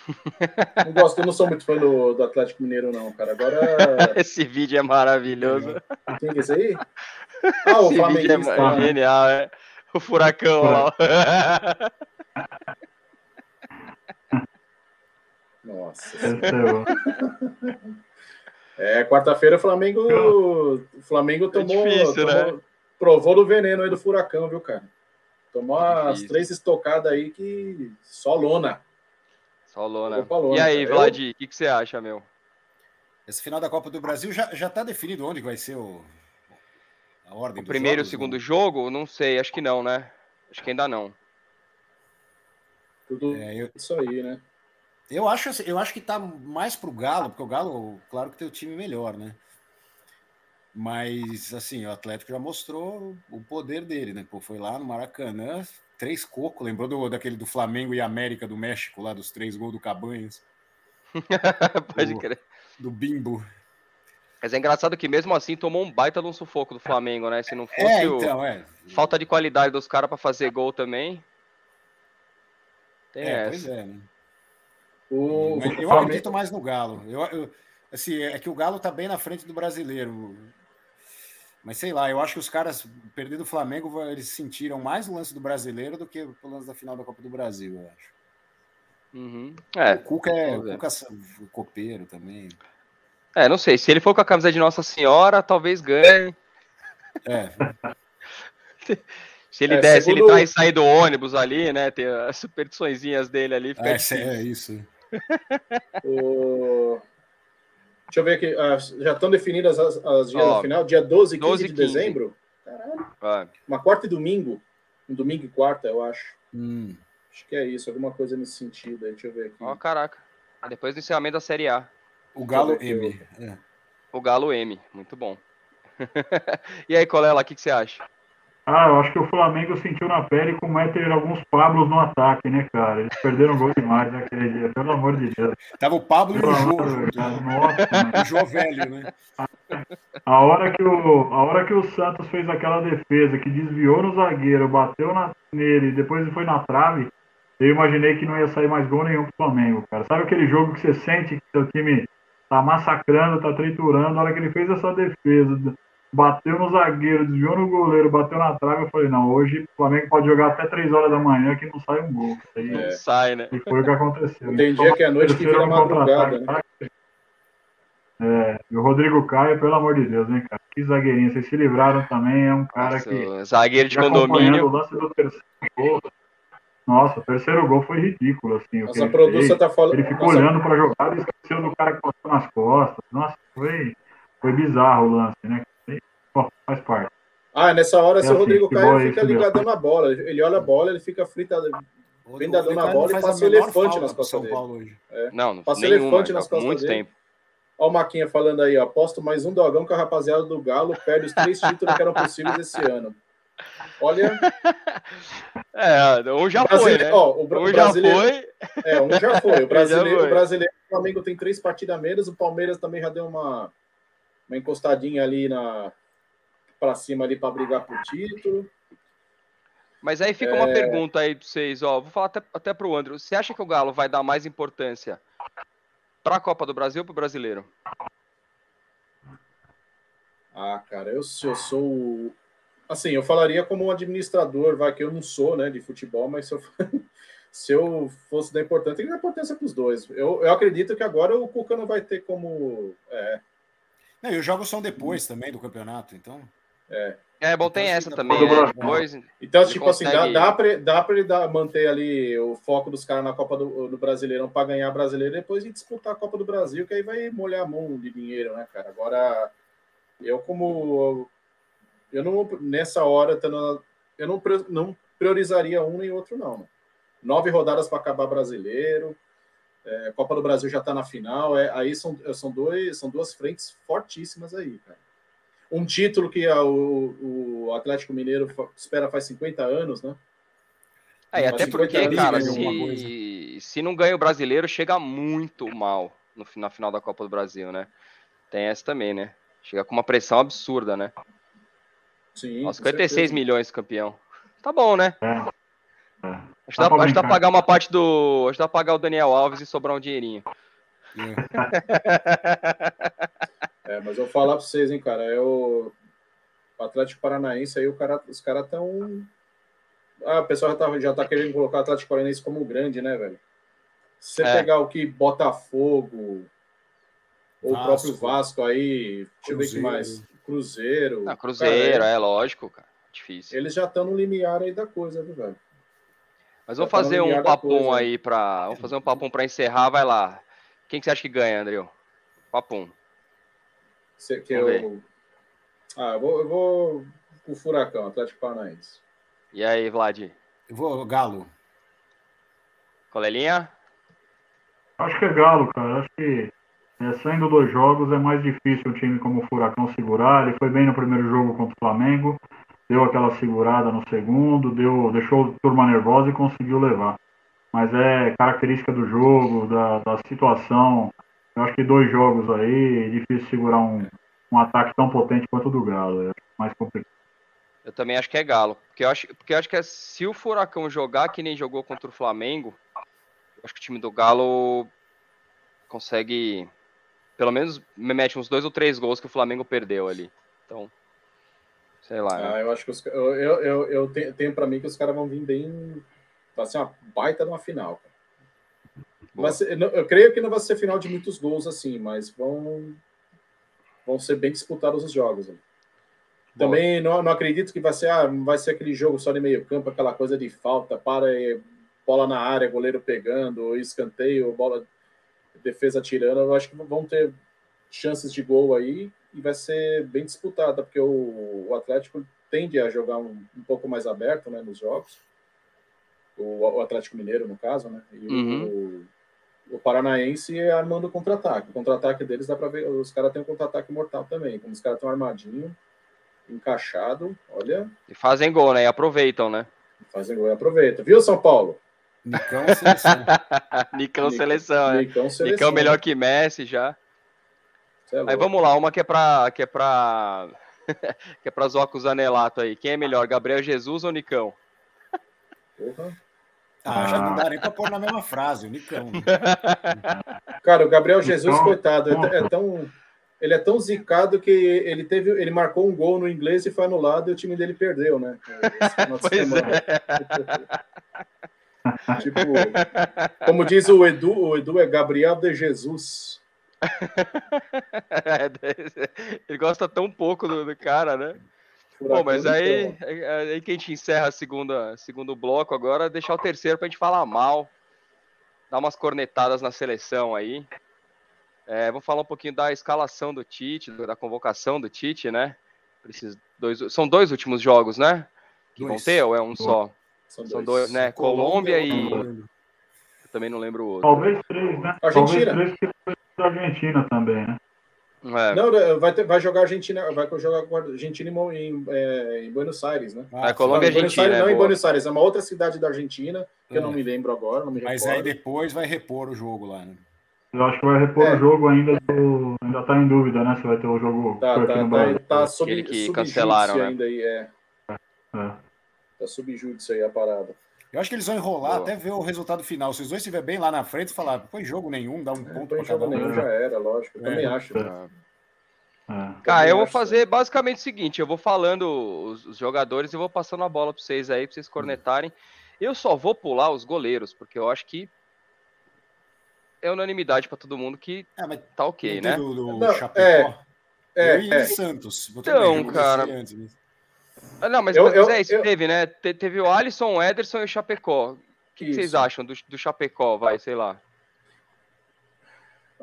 Não gosto, eu não sou muito fã do, do Atlético Mineiro, não, cara. Agora. Esse vídeo é maravilhoso. Quem é esse aí? Ah, o Flamengo. É genial, é. O furacão lá. Nossa. É, quarta-feira o Flamengo. O Flamengo tomou. É difícil, tomou né? Provou do veneno aí do furacão, viu, cara? Tomou as três estocadas aí que só lona. Só lona. lona. E aí, Vlad, o que, que você acha, meu? Esse final da Copa do Brasil já, já tá definido onde vai ser o, a ordem o primeiro e o segundo jogo? Não sei, acho que não, né? Acho que ainda não. Tudo é, eu... isso aí, né? Eu acho, eu acho que tá mais pro Galo, porque o Galo, claro que tem o time melhor, né? Mas, assim, o Atlético já mostrou o poder dele, né? Pô, foi lá no Maracanã, três cocos, lembrou do, daquele do Flamengo e América do México, lá dos três gols do Cabanhas. Pode do, crer. Do Bimbo. Mas é engraçado que mesmo assim tomou um baita de um sufoco do Flamengo, né? Se não fosse é, então, o... é. falta de qualidade dos caras para fazer gol também. Tem é, essa. Pois é, né? O... Eu, eu acredito mais no Galo. Eu, eu, assim, é que o Galo tá bem na frente do brasileiro. Mas sei lá, eu acho que os caras, perdendo o Flamengo, eles sentiram mais o lance do brasileiro do que o lance da final da Copa do Brasil, eu acho. Uhum. É, o Cuca é, o Cuca é copeiro também. É, não sei. Se ele for com a camisa de Nossa Senhora, talvez ganhe. É. se ele é, der, segundo... se ele traz sair do ônibus ali, né? Ter as superstiçõezinhas dele ali, fica. É, é isso. o... Deixa eu ver aqui. Ah, já estão definidas as, as dias Ó, da final? Dia 12 e 15 12 de 15. dezembro? Caralho. Uma quarta e domingo. Um domingo e quarta, eu acho. Hum. Acho que é isso, alguma coisa nesse sentido. Deixa eu ver aqui. Ó, caraca. Depois do encerramento da Série A. O Galo M. É. O Galo M, muito bom. e aí, Colela, o que, que você acha? Ah, eu acho que o Flamengo sentiu na pele como é ter alguns Pablos no ataque, né, cara? Eles perderam gol demais naquele dia, pelo amor de Deus. Tava o Pablo e o Jô. Nossa, o Jô velho, né? A hora, que o, a hora que o Santos fez aquela defesa, que desviou no zagueiro, bateu na, nele, depois foi na trave, eu imaginei que não ia sair mais gol nenhum pro Flamengo, cara. Sabe aquele jogo que você sente que seu time tá massacrando, tá triturando? A hora que ele fez essa defesa, bateu no zagueiro, desviou no goleiro, bateu na trave. Eu falei, não, hoje o Flamengo pode jogar até 3 horas da manhã que não sai um gol. Aí, é. sai, né? E foi o que aconteceu. Tem dia que é noite que vira madrugada, né? É, e o Rodrigo Caio, pelo amor de Deus, hein, cara? Que zagueirinho. Vocês se livraram também, é um cara Nossa, que. Zagueiro de condomínio. O lance do terceiro gol. Nossa, o terceiro gol foi ridículo, assim. Nossa, a produção tá falando. Ele ficou Nossa... olhando para a jogada e esqueceu do cara que passou nas costas. Nossa, foi, foi bizarro o lance, né? Faz parte. Ah, nessa hora, é se o assim, Rodrigo Caio fica ligadão na bola, ele olha a bola, ele fica frito, vendadão na bola e passa o elefante nas costas dele. Hoje. É. Não, passa nenhuma, elefante nas costas muito dele. tempo. Olha o Maquinha falando aí, ó, aposto mais um dogão que a rapaziada do Galo perde os três títulos que eram possíveis esse ano. Olha. É, um já foi, né? Ó, o, um já foi. É, um já foi. O brasileiro, foi. o brasileiro, o Flamengo tem três partidas menos, o Palmeiras também já deu uma, uma encostadinha ali na para cima ali para brigar por título. Mas aí fica é... uma pergunta aí para vocês, ó. Vou falar até, até para o André. Você acha que o Galo vai dar mais importância para a Copa do Brasil ou para o brasileiro? Ah, cara, eu, eu sou assim, eu falaria como um administrador, vai que eu não sou, né, de futebol, mas se eu, se eu fosse dar importância, tem que dar importância para os dois. Eu, eu acredito que agora o Cuca não vai ter como. É... Não, e os jogos são depois também do campeonato, então. É. É, bom, tem Então, essa fica também, né? Depois, Então, tipo assim, dá, consegue- dá pra, dá pra ele dar- manter ali o foco dos caras na Copa do, do Brasileirão pra ganhar brasileiro e depois de disputar a Copa do Brasil, que aí vai molhar a mão de dinheiro, né, cara? Agora, eu como. Eu não, nessa hora, tá eu não, não priorizaria um nem outro, não. Nove rodadas para acabar brasileiro. é, Copa do Brasil já está na final. É, aí são, são, dois, são duas frentes fortíssimas aí, cara. Um título que a- o, o Atlético Mineiro fa- espera faz 50 anos, né? É, e até 50 porque, cara, se, se não ganha o brasileiro, chega muito mal no, na final da Copa do Brasil, né? Tem essa também, né? Chega com uma pressão absurda, né? Sim. Ó, com certeza. 56 milhões campeão. Tá bom, né? É. É. Acho que Dá dá, pra acho que dá pra brincar. pagar uma parte do. Acho que dá pra pagar o Daniel Alves e sobrar um dinheirinho. É. É, mas eu vou falar para vocês, hein, cara. Eu, o Atlético Paranaense aí, o cara, os caras estão. Ah, o pessoal já tá, já tá querendo colocar o Atlético Paranaense como grande, né, velho? Se você É. pegar o que Botafogo, ou o Vasco. próprio Vasco aí, deixa eu ver o que mais. Cruzeiro. Ah, Cruzeiro, Cara, é lógico, cara. Difícil. Eles já estão no limiar aí da coisa, viu, velho? Mas vamos já tá no fazer um limiar da papum coisa. aí pra. Vamos fazer um papum pra encerrar, vai lá. Quem que você acha que ganha, André? Papum. Que Vamos eu... Ah, eu vou, eu vou o Furacão, Atlético Paranaense. E aí, Vlad? Eu vou, Galo. Colelinha? Acho que é Galo, cara. Acho que é, saindo dos jogos é mais difícil um time como o Furacão segurar. Ele foi bem no primeiro jogo contra o Flamengo, deu aquela segurada no segundo, deu, deixou a turma nervosa e conseguiu levar. Mas é característica do jogo, da, da situação. Eu acho que dois jogos aí, é difícil segurar um, um ataque tão potente quanto o do Galo. É mais complicado. Eu também acho que é Galo. Porque eu acho, porque eu acho que é- se o Furacão jogar que nem jogou contra o Flamengo, eu acho que o time do Galo consegue. Pelo menos me mete uns dois ou três gols que o Flamengo perdeu ali. Então. Sei lá. né? Ah, eu acho que os, eu, eu, eu, eu tenho, tenho para mim que os caras vão vir bem. Vai ser uma baita numa final. cara. Ser- não, eu creio que não vai ser final de muitos gols assim, mas vão, vão ser bem disputados os jogos. né? Também não, não acredito que vai ser, ah, vai ser aquele jogo só de meio campo, aquela coisa de falta, para e bola na área, goleiro pegando, escanteio, bola defesa tirando. Eu acho que vão ter chances de gol aí e vai ser bem disputada, porque o, o Atlético tende a jogar um, um pouco mais aberto né, nos jogos. O, o Atlético Mineiro, no caso, né? E Uhum. o, o Paranaense é armando o contra-ataque. O contra-ataque deles dá para ver. Os caras têm um contra-ataque mortal também. Como os caras estão armadinho, encaixado, olha, E fazem gol, né? E aproveitam, né? fazem gol e aproveita. Viu, São Paulo? Nicão é seleção. Nicão Nic- seleção, né? Nicão seleção. Nicão melhor que Messi já. É Aí vamos lá, uma que é pra. que é pra. que é pra zoar com o Zanelato aí. Quem é melhor, Gabriel Jesus ou Nicão? Porra. Ah, já não dá nem pra pôr na mesma frase, o Nicão. Cara, o Gabriel Jesus, Então, coitado, é, é tão. Ele é tão zicado que ele teve, ele marcou um gol no inglês e foi anulado e o time dele perdeu, né? Pois semana. tipo, como diz o Edu, o Edu é Gabriel de Jesus. Ele gosta tão pouco do, do cara, né? Bom, mas aí, Nicão. aí aí que a gente encerra a segunda, segundo bloco agora, deixar o terceiro pra gente falar mal, dar umas cornetadas na seleção aí. É, vou falar um pouquinho da escalação do Tite, da convocação do Tite, né? Dois, são dois últimos jogos, né? Que vão Dois. ter ou é um só? São dois, né? Colômbia e Colômbia. eu também não lembro o outro. Talvez três, né? Argentina. Talvez três que foi da Argentina também, né? É, Não, vai, ter- vai jogar Argentina, vai jogar com a Argentina em, em, é, em Buenos Aires, né? Ah, É, Colômbia e Não, em Buenos Argentina, Aires, não é em boa. Buenos Aires, é uma outra cidade da Argentina, que eu não É. me lembro agora, não me Mas recordo. aí depois vai repor o jogo lá, né? Eu acho que vai repor É. o jogo ainda. Do... Ainda tá em dúvida, né? Se vai ter o jogo Tá, tá, tá, Brasil. tá sob, Aquele que cancelaram, júdice né? ainda aí, é. É. Tá sob júdice aí a parada. Eu acho que eles vão enrolar Boa. até ver o resultado final. Se os dois estiverem bem lá na frente, falar, põe jogo nenhum, dá um Não ponto põe pra cada jogo um. nenhum, né? já era, lógico. Eu É. também acho. É. é. É. Cara, eu vou fazer basicamente o seguinte: eu vou falando os, os jogadores e vou passando a bola pra vocês aí, pra vocês cornetarem. Eu só vou pular os goleiros, porque eu acho que é unanimidade pra todo mundo que É, mas tá ok, né? teve o do Não, Chapecó. É, eu e é. Santos. Eu Então, cara, antes, né? Ah, não, mas, eu, mas eu, é isso, eu, teve, né? Te, teve o Alisson, o Ederson e o Chapecó. O que, que vocês acham do, do Chapecó, vai, sei lá?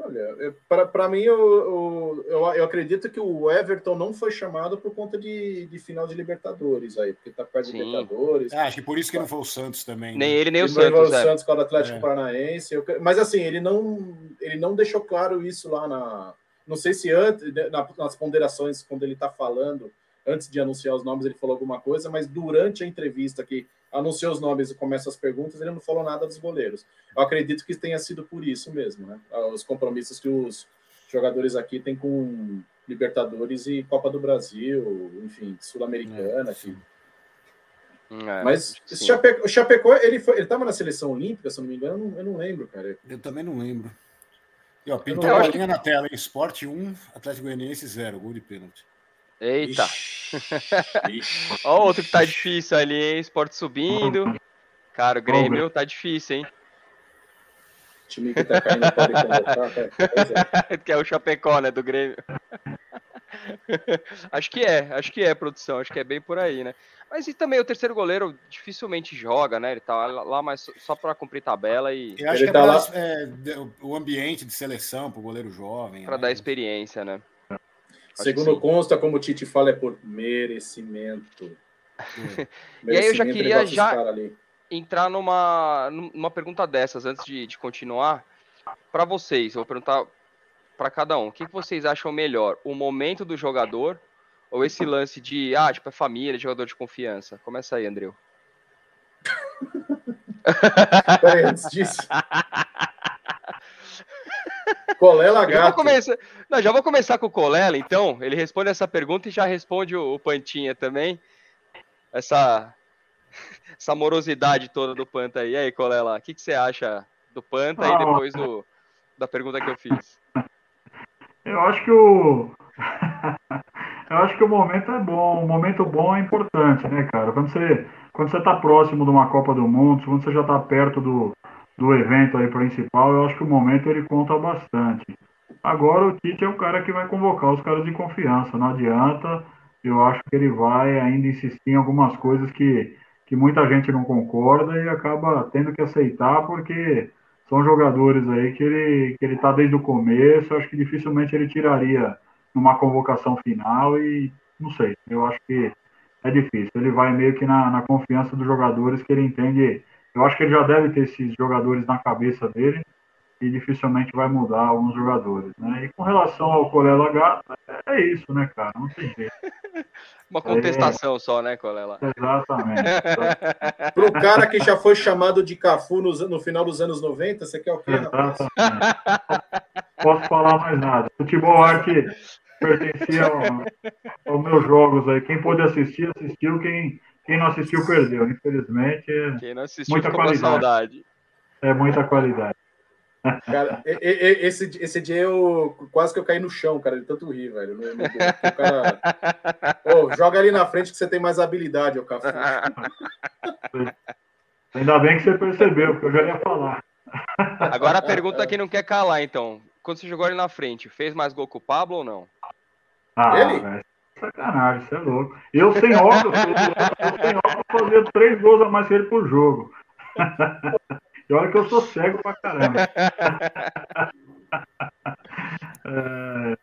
Olha, para mim, eu, eu, eu, acredito que o Everton não foi chamado por conta de, de final de Libertadores aí, porque tá perto de Libertadores. Ah, acho que por isso que não foi o Santos também. Né? Nem ele, nem o Santos. Não foi o é. Santos com o Atlético é. Paranaense. Eu, mas assim, ele não, ele não deixou claro isso lá na. Não sei se antes, né, nas ponderações, quando ele está falando, antes de anunciar os nomes, ele falou alguma coisa, mas durante a entrevista que anunciou os nomes e começa as perguntas, ele não falou nada dos goleiros. Eu acredito que tenha sido por isso mesmo, né? Os compromissos que os jogadores aqui têm com Libertadores e Copa do Brasil, enfim, Sul-Americana. É, é, Mas o Chapecó, ele foi, ele estava na seleção olímpica, se eu não me engano, eu não, eu não lembro, cara. Eu também não lembro. E, ó, pintou a linha na tela, hein? Esporte 1, Atlético Goianiense 0, gol de pênalti. Eita! Olha outro que tá difícil ali, hein? Esporte subindo. Cara, o Grêmio tá difícil, hein? O time que tá caindo pode convocar, é. que é o Chapecó, né, do Grêmio. acho que é, acho que é, produção, acho que é bem por aí, né? Mas e também o terceiro goleiro dificilmente joga, né? Ele tá lá mais só para cumprir tabela e. Eu acho Ele que é, tá lá... é, o ambiente de seleção para o goleiro jovem. Para né? dar experiência, né? Segundo consta, como o Tite fala, é por merecimento. e aí eu já queria já entrar numa, numa pergunta dessas, antes de, de continuar. Para vocês, eu vou perguntar para cada um. O que, que vocês acham melhor? O momento do jogador ou esse lance de, ah, tipo, é família, jogador de confiança? Começa aí, Andreu. Peraí, antes disso. Colela gato. Já vou, começar... Não, já vou começar com o Colela, então. Ele responde essa pergunta e já responde o, o Pantinha também. Essa, essa morosidade toda do Panta aí. E aí, Colela, o que, que você acha do Panta ah, e depois do, da pergunta que eu fiz? Eu acho que o. eu acho que o momento é bom. O momento bom é importante, né, cara? Quando você, quando você tá próximo de uma Copa do Mundo, quando você já tá perto do, do evento aí principal, eu acho que o momento ele conta bastante. Agora o Tite é o cara que vai convocar os caras de confiança, não adianta. Eu acho que ele vai ainda insistir em algumas coisas que, que muita gente não concorda e acaba tendo que aceitar porque são jogadores aí que ele que ele tá desde o começo, acho que dificilmente ele tiraria numa convocação final e não sei, eu acho que é difícil. Ele vai meio que na, na confiança dos jogadores que ele entende eu acho que ele já deve ter esses jogadores na cabeça dele e dificilmente vai mudar alguns jogadores, né? E com relação ao Colela Gata, é isso, né, cara? Não tem jeito. Uma contestação é... só, né, Colela? Exatamente. Para o cara que já foi chamado de Cafu no, no final dos anos 90, você quer o quê, rapaz? Posso falar mais nada. Futebol arte pertencia ao, aos meus jogos aí. Quem pôde assistir, assistiu. Quem quem não assistiu perdeu, infelizmente. É Quem não assistiu muita qualidade. saudade. É muita qualidade. Cara, esse, esse dia eu quase que eu caí no chão, cara, de tanto rir, velho. Meu, meu cara... oh, joga ali na frente que você tem mais habilidade, ô Cafu. Ainda bem que você percebeu, porque eu já ia falar. Agora a pergunta que não quer calar, então. Quando você jogou ali na frente, fez mais gol com o Pablo ou não? Ah, ele? Sacanagem, você é louco. Eu sem óculos, eu sem óculos fazia três gols a mais que ele por jogo. e olha que eu sou cego pra caramba. é,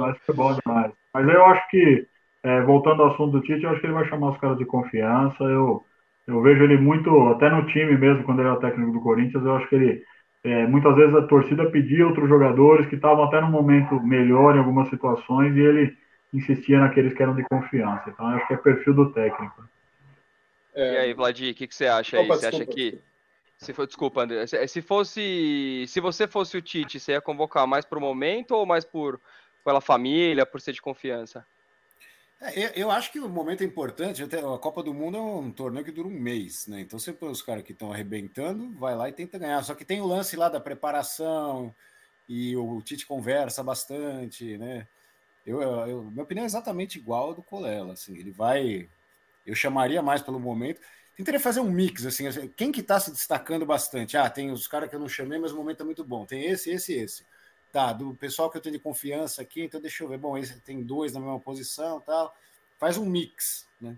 mas foi bom demais. Mas eu acho que, é, voltando ao assunto do Tite, eu acho que ele vai chamar os caras de confiança. Eu, eu vejo ele muito, até no time mesmo, quando ele é o técnico do Corinthians, eu acho que ele. É, muitas vezes a torcida pedia outros jogadores que estavam até no momento melhor em algumas situações e ele insistia naqueles que eram de confiança. Então, acho que é perfil do técnico. É... E aí, Vladir, o que, que você acha aí? Opa, você desculpa. acha que. Se for, desculpa, André. Se fosse. Se você fosse o Tite, você ia convocar mais por momento ou mais por pela família, por ser de confiança? É, eu acho que o momento é importante. Até a Copa do Mundo é um torneio que dura um mês, né? Então você põe os caras que estão arrebentando, vai lá e tenta ganhar. Só que tem o lance lá da preparação e o Tite conversa bastante, né? Eu, eu, minha opinião é exatamente igual a do Colela. Assim, ele vai. Eu chamaria mais pelo momento. Tentaria fazer um mix, assim, assim quem que está se destacando bastante? Ah, tem os caras que eu não chamei, mas o momento é muito bom. Tem esse, esse, esse. Tá, do pessoal que eu tenho de confiança aqui, então deixa eu ver. Bom, esse tem dois na mesma posição tal. Faz um mix, né?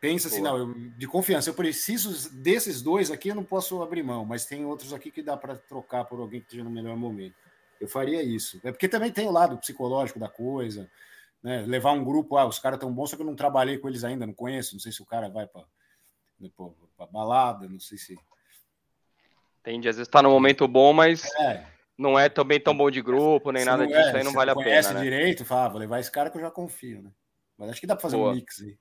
Pensa assim, não, eu, de confiança, eu preciso desses dois aqui, eu não posso abrir mão, mas tem outros aqui que dá para trocar por alguém que esteja no melhor momento. Eu faria isso. É porque também tem o lado psicológico da coisa, né? Levar um grupo, ah, os caras tão bons, só que eu não trabalhei com eles ainda, não conheço, não sei se o cara vai para né, balada, não sei se. Entendi, às vezes está no momento bom, mas é. não é também tão bom de grupo, nem nada disso, é, aí não vale a pena. Conhece né? direito, fala, ah, vou levar esse cara que eu já confio, né? Mas acho que dá para fazer Boa. um mix aí.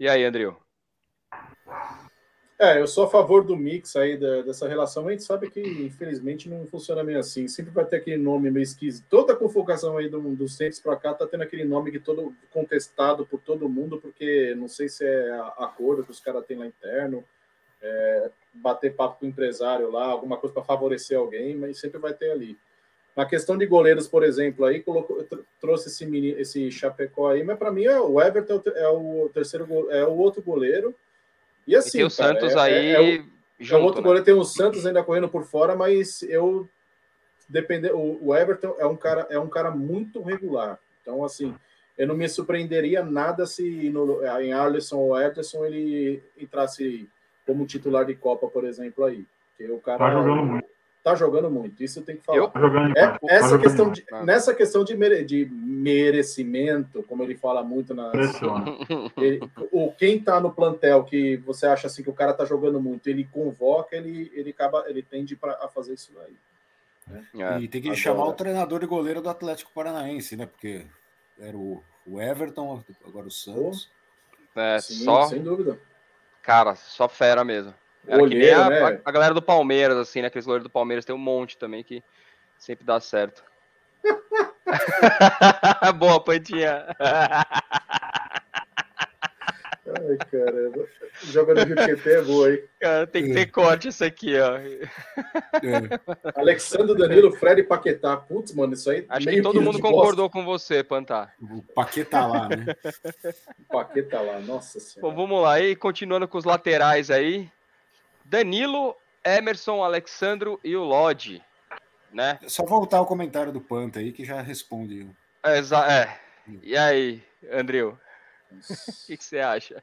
E aí, André? É, eu sou a favor do mix aí da, dessa relação. A gente sabe que, infelizmente, não funciona meio assim. Sempre vai ter aquele nome meio esquisito. Toda a convocação aí do, do Saints para cá tá tendo aquele nome que todo contestado por todo mundo, porque não sei se é acordo que os caras têm lá interno, é, bater papo com o empresário lá, alguma coisa para favorecer alguém, mas sempre vai ter ali. Na questão de goleiros, por exemplo, aí colocou, trouxe esse, mini, esse Chapecó aí, mas para mim é o Everton é o terceiro é o outro goleiro. E assim, e tem o cara, Santos é, aí é, é, junto, é outro né? goleiro tem o Santos ainda correndo por fora, mas eu depender o, o Everton é um cara é um cara muito regular. Então assim, eu não me surpreenderia nada se no, em Alisson ou Ederson ele entrasse como titular de Copa, por exemplo, aí. Que o cara tá jogando muito tá jogando muito. Isso tem que falar. É, essa tá questão de, nessa questão de, mere, de, merecimento, como ele fala muito na. Ele, o quem tá no plantel que você acha assim que o cara tá jogando muito, ele convoca, ele, ele acaba, ele tende pra, a fazer isso aí. Né? É. E tem que Agora... chamar o treinador de goleiro do Atlético Paranaense, né? Porque era o, o Everton, agora o Santos. É, Sim, só. Sem dúvida. Cara, só fera mesmo. Era Olheiro, que nem a, né? a, a, galera do Palmeiras, assim, né? Aqueles goleiros do Palmeiras tem um monte também que sempre dá certo. Boa, Pantinha. Ai, caramba. Joga no Rio Tietê é boa, hein? Cara, tem que ter corte isso aqui, ó. É. Alexandre Danilo, Fred e Paquetá. Putz, mano, isso aí. Acho que todo mundo concordou bosta. com você, Pantá. O Paquetá lá, né? o Paquetá lá, nossa senhora. Bom, vamos lá. E continuando com os laterais aí. Danilo, Emerson, Alexandro e o Lodge, né? Só voltar ao comentário do Panta aí que já responde. É, é. E aí, Andril? O que, que, você acha?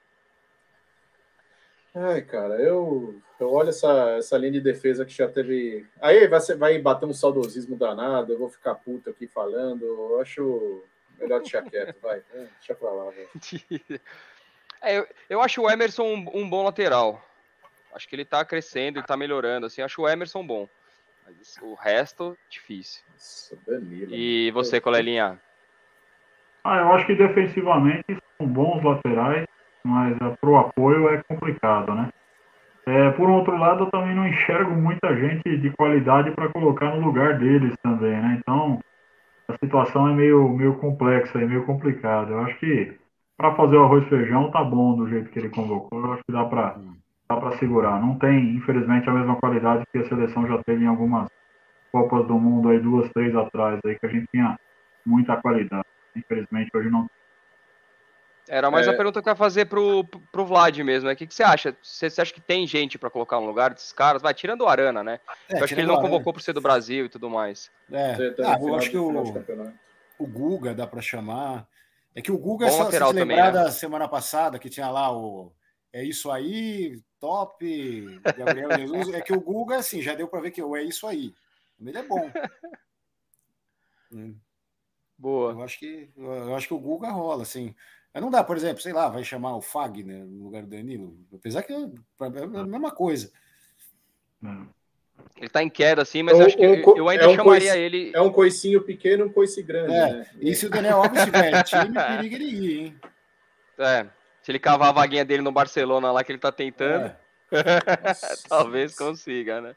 Ai, cara, eu, eu olho essa, essa linha de defesa que já teve. Aí vai, vai bater um saudosismo danado, eu vou ficar puto aqui falando. Eu acho melhor deixar quieto, vai. É, deixa pra lá, velho. É, eu, eu acho o Emerson um, um bom lateral. Acho que ele tá crescendo, ele tá melhorando, assim, acho o Emerson bom. Mas o resto, difícil. Nossa, Danilo, e você, Colelinha? Ah, eu acho que defensivamente são bons laterais, mas uh, pro apoio é complicado, né? É, por outro lado, eu também não enxergo muita gente de qualidade para colocar no lugar deles também, né? Então, a situação é meio, meio complexa e meio complicada. Eu acho que para fazer o arroz e feijão tá bom do jeito que ele convocou. Eu acho que dá para hum dá para segurar. Não tem, infelizmente, a mesma qualidade que a seleção já teve em algumas Copas do Mundo aí, duas, três atrás, aí, que a gente tinha muita qualidade. Infelizmente, hoje não. Era mais é... a pergunta que eu ia fazer pro, pro Vlad mesmo, né? O que, que você acha? Você, você acha que tem gente para colocar no lugar desses caras? Vai, tirando o Arana, né? É, eu acho que ele não convocou por ser do Brasil e tudo mais. É, ah, eu acho que o, o Guga dá para chamar. É que o Guga, Bom só se lembrar também, né? da semana passada, que tinha lá o é isso aí, top, Gabriel Jesus. É que o Guga, assim, já deu para ver que é isso aí. Ele é bom. Boa. Eu acho que eu acho que o Guga rola, assim. Mas não dá, por exemplo, sei lá, vai chamar o Fagner no lugar do Danilo. Apesar que é a mesma coisa. Ele tá em queda, assim, mas eu acho que um, eu ainda é um chamaria coice, ele. É um coicinho pequeno, um coice grande. É, né? E se o Daniel Alves tiver time, periga ele ir, hein? É. Se ele cavar a vaguinha dele no Barcelona lá que ele tá tentando, é. talvez consiga, né?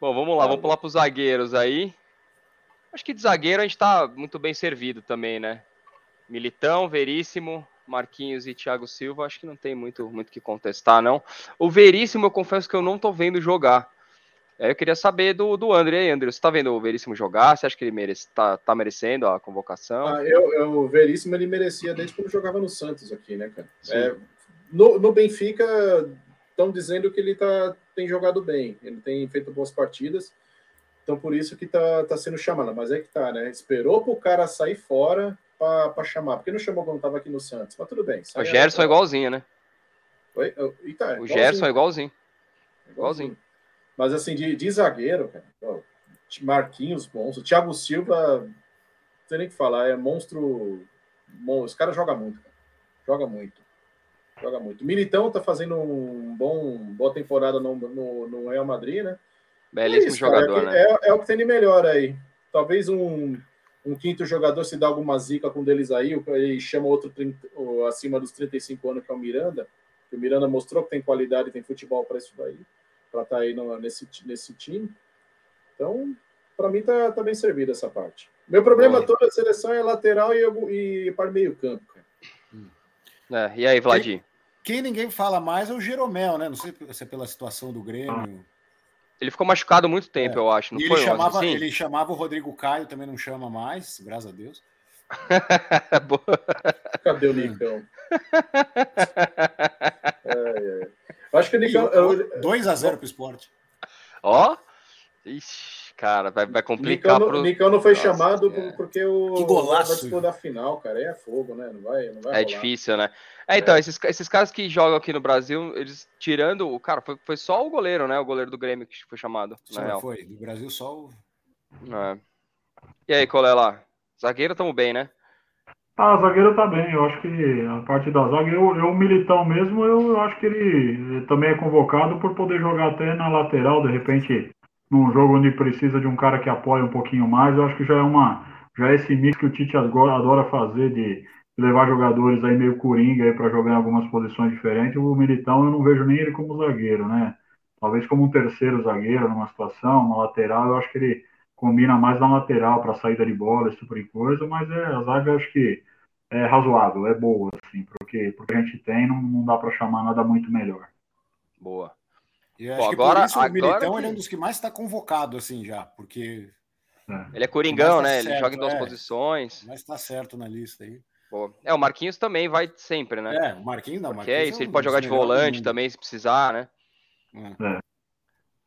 Bom, vamos lá, vamos pular para os zagueiros aí. Acho que de zagueiro a gente tá muito bem servido também, né? Militão, Veríssimo, Marquinhos e Thiago Silva, acho que não tem muito muito que contestar, não. O Veríssimo, eu confesso que eu não tô vendo jogar. É, eu queria saber do, do André. aí, André, você está vendo o Veríssimo jogar? Você acha que ele merece, tá, tá merecendo a convocação? Ah, eu, eu, o Veríssimo ele merecia desde quando jogava no Santos aqui, né, cara? É, no, no Benfica estão dizendo que ele tá, tem jogado bem, ele tem feito boas partidas, então por isso que tá, tá sendo chamado. Mas é que tá, né? Esperou para o cara sair fora, para chamar. Porque não chamou quando estava aqui no Santos. Mas tudo bem. O Gerson é igualzinho, né? Oi? Eita, é o Gerson é igualzinho. Igualzinho. Mas assim, de, de zagueiro, cara. Marquinhos, monstro. Thiago Silva, não tem nem o que falar, é monstro. monstro. Esse cara joga muito, cara. Joga muito. Joga muito. Militão tá fazendo um bom boa temporada no, no, no Real Madrid, né? Belíssimo é isso, jogador, é, né? É, é, o que tem de melhor aí. Talvez um, um quinto jogador se dá alguma zica com um deles aí e chama outro 30, acima dos 35 anos, que é o Miranda. O Miranda mostrou que tem qualidade tem futebol para isso daí, para estar tá aí no, nesse, nesse time. Então, para mim, tá, tá bem servido essa parte. Meu problema toda a seleção é lateral e, e para meio campo. É, e aí, Vladir? Quem, quem, ninguém fala mais é o Jeromel, né? Não sei se é pela situação do Grêmio. Ele ficou machucado muito tempo, é. eu acho. Não e foi ele, chamava, assim? ele chamava o Rodrigo Caio, também não chama mais, graças a Deus. Cadê o Nicão? é, é. Acho que o Nicão. 2x0 pro esporte. Ó, Ixi, cara, vai, vai complicar. Nicão, pro... Nicão não foi Nossa, chamado é. porque o que golaço, vai da final, cara. Aí é fogo, né? Não vai, não vai é rolar. difícil, né? É, então, é. Esses, esses caras que jogam aqui no Brasil, eles tirando o cara, foi, foi só o goleiro, né? O goleiro do Grêmio que foi chamado. Só na real. foi. No Brasil só o. É. E aí, Colela? Zagueiro tamo bem, né? Ah, zagueiro tá bem. Eu acho que a parte da zaga, eu, eu militão mesmo, eu, eu acho que ele, ele também é convocado por poder jogar até na lateral, de repente num jogo onde precisa de um cara que apoie um pouquinho mais, eu acho que já é uma já é esse mix que o Tite adora fazer de levar jogadores aí meio coringa aí para jogar em algumas posições diferentes. O Militão eu não vejo nem ele como zagueiro, né? Talvez como um terceiro zagueiro numa situação, uma lateral, eu acho que ele combina mais na lateral para saída de bola, esse tipo de coisa, mas é, a zaga eu acho que é razoável, é boa, assim, porque, porque a gente tem, não, não dá para chamar nada muito melhor. Boa. E Pô, agora, isso, agora o Militão que... ele é um dos que mais está convocado, assim, já, porque. É. Ele é coringão, tá né? Certo, ele joga em duas é, posições. Mas está certo na lista aí. Pô. É, o Marquinhos também vai sempre, né? É, o Marquinhos não. Marquinhos é isso, é ele pode jogar de volante também, se precisar, né? É.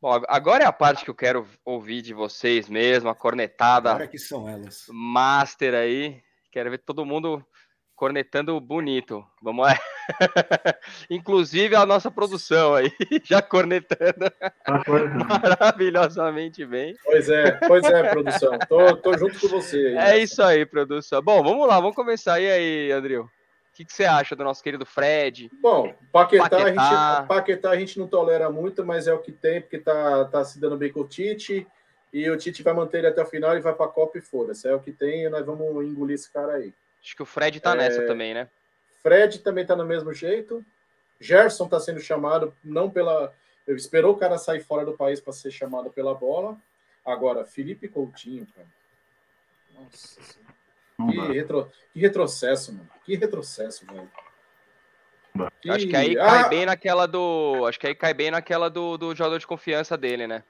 Bom, agora é a parte que eu quero ouvir de vocês mesmo, a cornetada. Agora que são elas. Master aí. Quero ver todo mundo cornetando bonito. Vamos lá. Inclusive a nossa produção aí, já cornetando maravilhosamente bem. Pois é, pois é, produção. Tô, tô junto com você. Aí, é isso aí, produção. Bom, vamos lá, vamos começar. E aí, Andril? O que, que, você acha do nosso querido Fred? Bom, Paquetá, Paquetá. A gente, Paquetá a gente não tolera muito, mas é o que tem, porque tá, tá se dando bem com o Tite. E o Tite vai manter ele até o final e vai para a Copa e foda-se. É o que tem e nós vamos engolir esse cara aí. Acho que o Fred tá é... nessa também, né? Fred também tá no mesmo jeito. Gerson tá sendo chamado não pela. Esperou o cara sair fora do país para ser chamado pela bola. Agora, Felipe Coutinho, cara. Nossa que, retro... que retrocesso, mano. Que retrocesso, velho. Que... Acho que aí cai ah! bem naquela do. Acho que aí cai bem naquela do, do jogador de confiança dele, né?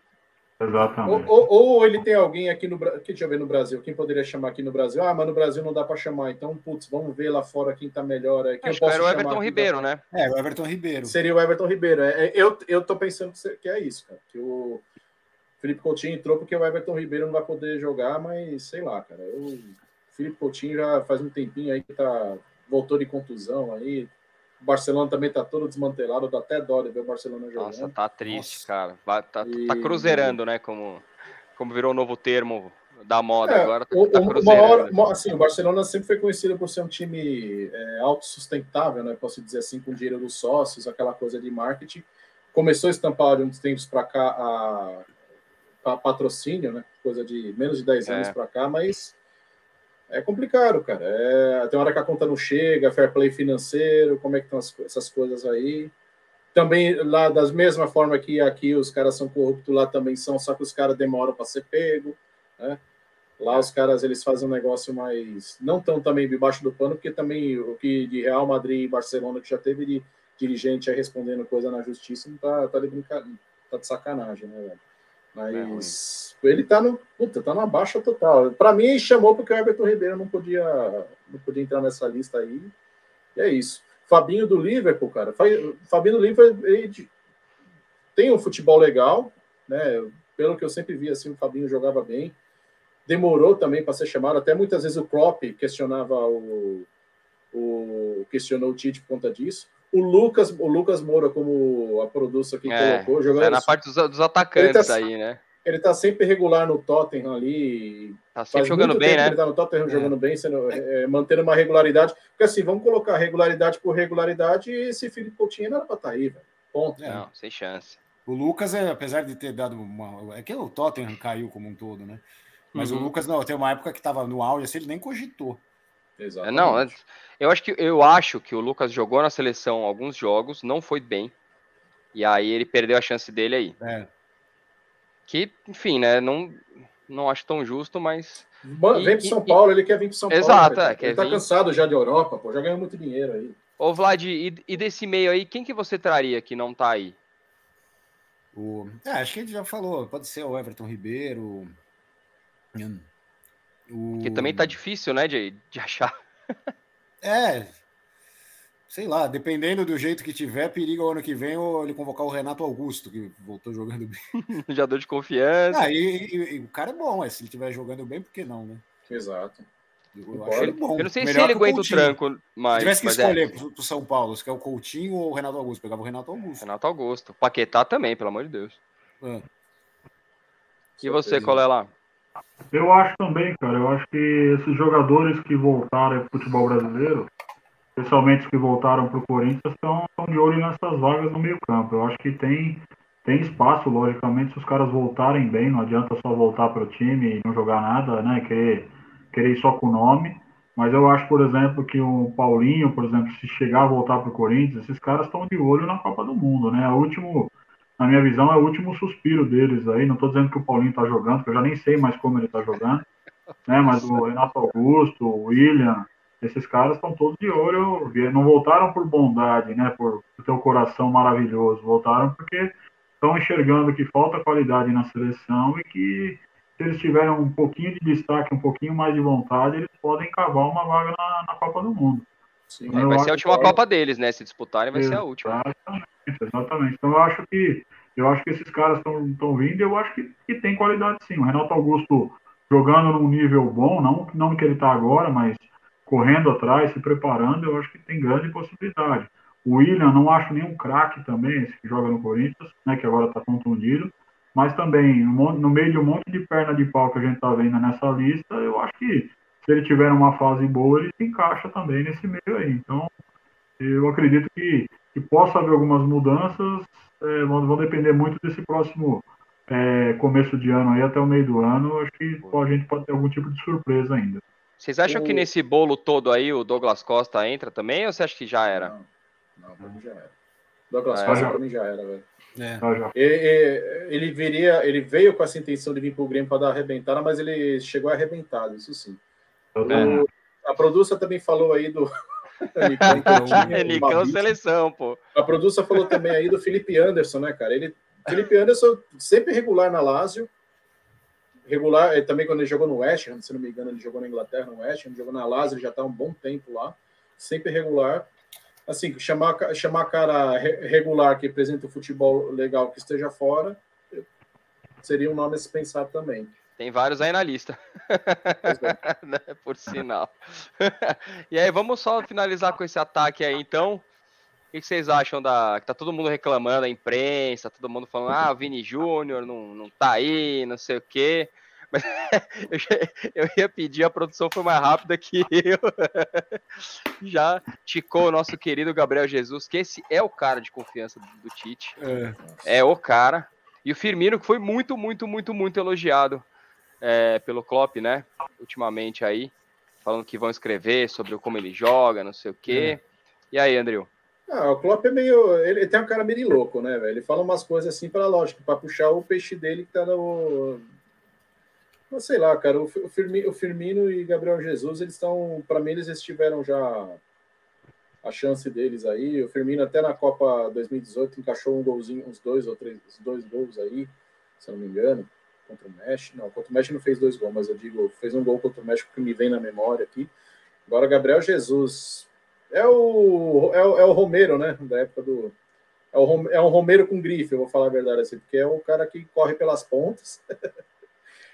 Exatamente. Ou, ou, ou, ele tem alguém aqui no Brasil. Deixa eu ver no Brasil. Quem poderia chamar aqui no Brasil? Ah, mas no Brasil não dá para chamar. Então, putz, vamos ver lá fora quem tá melhor. Quem Acho eu posso que era o Everton Ribeiro, né? É, o Everton Ribeiro. Seria o Everton Ribeiro. É, é, eu, eu tô pensando que é isso, cara. Que o Felipe Coutinho entrou porque o Everton Ribeiro não vai poder jogar, mas sei lá, cara. O Felipe Coutinho já faz um tempinho aí que tá. Voltou de contusão aí, o Barcelona também tá todo desmantelado, dá até dó de ver o Barcelona jogando. Nossa, tá triste, Nossa. cara. Tá, e... tá cruzeirando, né? Como, como virou o um novo termo da moda é, agora. Tá, o, tá. Hora, assim, o Barcelona sempre foi conhecido por ser um time é, autossustentável, né? Posso dizer assim, com dinheiro dos sócios, aquela coisa de marketing. Começou a estampar de uns tempos para cá a, a, patrocínio, né? Coisa de menos de 10 anos é. para cá, mas é complicado, cara. É, tem hora que a conta não chega, fair play financeiro, como é que estão as, essas coisas aí. Também lá, das mesma forma que aqui os caras são corruptos, lá também são, só que os caras demoram para ser pego, né? Lá os caras eles fazem um negócio mais não tão também debaixo do pano, porque também o que de Real Madrid e Barcelona que já teve de dirigente aí respondendo coisa na justiça não tá, tá de tá de sacanagem, né, velho? Mas é ele tá no, puta, tá numa baixa total. Para mim, chamou porque o Everton Ribeiro não podia, não podia entrar nessa lista aí. E é isso. Fabinho do Liverpool, cara. Fabinho do Liverpool ele tem um futebol legal, né? Pelo que eu sempre vi, assim, o Fabinho jogava bem. demorou também para ser chamado. Até muitas vezes o Klopp questionava o, o questionou o Tite por conta disso. O Lucas, o Lucas Moura, como a produção que é, colocou, jogando. É na parte dos, dos atacantes tá, aí, né? Ele tá sempre regular no Tottenham ali. Tá sempre jogando bem, né? Ele tá no Tottenham é. jogando bem, sendo, é, mantendo uma regularidade. Porque assim, vamos colocar regularidade por regularidade e esse Felipe Coutinho não era pra estar tá aí, velho. Ponto. Não, sem chance. O Lucas, é, apesar de ter dado uma. É que o Tottenham caiu como um todo, né? Mas uhum. o Lucas, não, tem uma época que tava no auge, assim, ele nem cogitou. Exatamente. Não, eu acho que eu acho que o Lucas jogou na seleção alguns jogos, não foi bem. E aí ele perdeu a chance dele aí. É. Que, enfim, né? Não, não acho tão justo, mas. vem para São e, Paulo, ele quer vir para São Exato, Paulo. É, ele tá vir... cansado já de Europa, pô, já ganhou muito dinheiro aí. Ô, Vlad, e, e, desse meio aí, quem que você traria que não tá aí? O... É, acho que a gente já falou, pode ser o Everton Ribeiro. O... Que também tá difícil, né, de, de achar. É, sei lá, dependendo do jeito que tiver, periga o ano que vem ou ele convocar o Renato Augusto, que voltou jogando bem. Jogador de confiança. Ah, e, e, e, o cara é bom, é, se ele estiver jogando bem, por que não, né? Exato. Eu, acho ele bom. Eu não sei se ele aguenta o, o tranco, mas. Se tivesse que mas escolher é. pro, São Paulo, se quer o Coutinho ou o Renato Augusto, pegava o Renato Augusto. Renato Augusto. Paquetá também, pelo amor de Deus. É. E você, qual é lá? Eu acho também, cara. Eu acho que esses jogadores que voltaram para o futebol brasileiro, especialmente os que voltaram para o Corinthians, estão, de olho nessas vagas no meio-campo. Eu acho que tem, tem espaço, logicamente, se os caras voltarem bem. Não adianta só voltar para o time e não jogar nada, né? Querer, querer ir só com o nome. Mas eu acho, por exemplo, que o Paulinho, por exemplo, se chegar a voltar para o Corinthians, esses caras estão de olho na Copa do Mundo, né? O último na minha visão, é o último suspiro deles aí. Não estou dizendo que o Paulinho está jogando, porque eu já nem sei mais como ele está jogando. Né? Mas o Renato Augusto, o William, esses caras estão todos de olho. Não voltaram por bondade, né? Por, ter um coração maravilhoso. Voltaram porque estão enxergando que falta qualidade na seleção e que se eles tiverem um pouquinho de destaque, um pouquinho mais de vontade, eles podem cavar uma vaga na, na Copa do Mundo. Sim, então, vai ser a última Copa deles, né? Se disputarem, vai ser a última. Exatamente. Então eu acho que eu acho que esses caras estão vindo eu acho que, que tem qualidade sim. O Renato Augusto jogando num nível bom, não, não que ele está agora, mas correndo atrás, se preparando, eu acho que tem grande possibilidade. O William, não acho nenhum craque também, esse que joga no Corinthians, né, que agora está contundido, mas também, no meio de um monte de perna de pau que a gente está vendo nessa lista, eu acho que se ele tiver uma fase boa, ele se encaixa também nesse meio aí. Então, eu acredito que, que possa haver algumas mudanças, é, vão, vão, depender muito desse próximo é, começo de ano aí até o meio do ano. Acho que a gente pode ter algum tipo de surpresa ainda. Vocês acham o... que nesse bolo todo aí o Douglas Costa entra também ou você acha que já era? Não, não pra mim já era. Douglas ah, Costa é. pra mim já era, velho. É. Ah, ele, ele, viria, ele veio com essa intenção de vir pro Grêmio para dar arrebentada, mas ele chegou arrebentado, isso sim. O, a produção também falou aí do. É Nicão seleção, pô. A produção falou também aí do Felipe Anderson, né, cara? Ele, Felipe Anderson sempre regular na Lazio, regular, também quando ele jogou no West Ham, se não me engano, ele jogou na Inglaterra, no West Ham, jogou na Lazio, ele já está um bom tempo lá, sempre regular. Assim, chamar, chamar cara regular que apresenta o futebol legal que esteja fora, seria um nome a se pensar também. Tem vários aí na lista. Né, por sinal. e aí, vamos só finalizar com esse ataque aí, então. O que vocês acham da. Que tá todo mundo reclamando, a imprensa, todo mundo falando, ah, o Vini Júnior não, não tá aí, não sei o quê. Mas eu, ia pedir, a produção foi mais rápida que eu. Já ticou o nosso querido Gabriel Jesus, que esse é o cara de confiança do, do Tite. É. é o cara. E o Firmino, que foi muito, muito, muito, muito elogiado é, pelo Klopp, né? Ultimamente aí, falando que vão escrever sobre como ele joga, não sei o quê. E aí, Andrew? Ah, o Klopp é meio. Ele tem um cara meio louco, né, velho? Ele fala umas coisas assim para lógico, para puxar o peixe dele que tá no. Não sei lá, cara. O Firmino, o Firmino e Gabriel Jesus, eles estão. Para mim, eles estiveram já a chance deles aí. O Firmino até na Copa 2018 encaixou um golzinho, uns dois ou três, dois gols aí, se eu não me engano contra o México. Não, contra o México não fez dois gols, mas eu digo, fez um gol contra o México que me vem na memória aqui. Agora, Gabriel Jesus é o, é o, é o Romero, né? Da época do. É, o, é um Romero com grife, eu vou falar a verdade assim, porque é o cara que corre pelas pontas.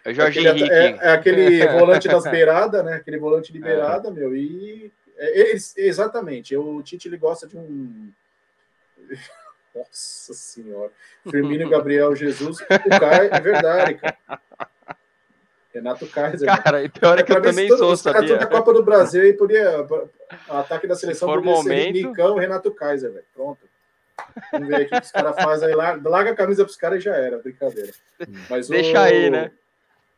É Jorge aquele, Henrique. é, é aquele volante das beiradas, né? Aquele volante de beirada, meu. E é, é, exatamente. O Tite ele gosta de um. Nossa senhora. Firmino e Gabriel Jesus. O cara é verdade, cara. Renato Kaiser. Cara, e pior é que eu também todo, sou, sabia? da Copa do Brasil aí podia. Ataque da seleção podia momento... ser Nicão Renato Kaiser, velho. Pronto. Vamos ver aqui o que os caras fazem aí. Larga a camisa pros caras e já era, brincadeira. Mas Deixa o, aí, né?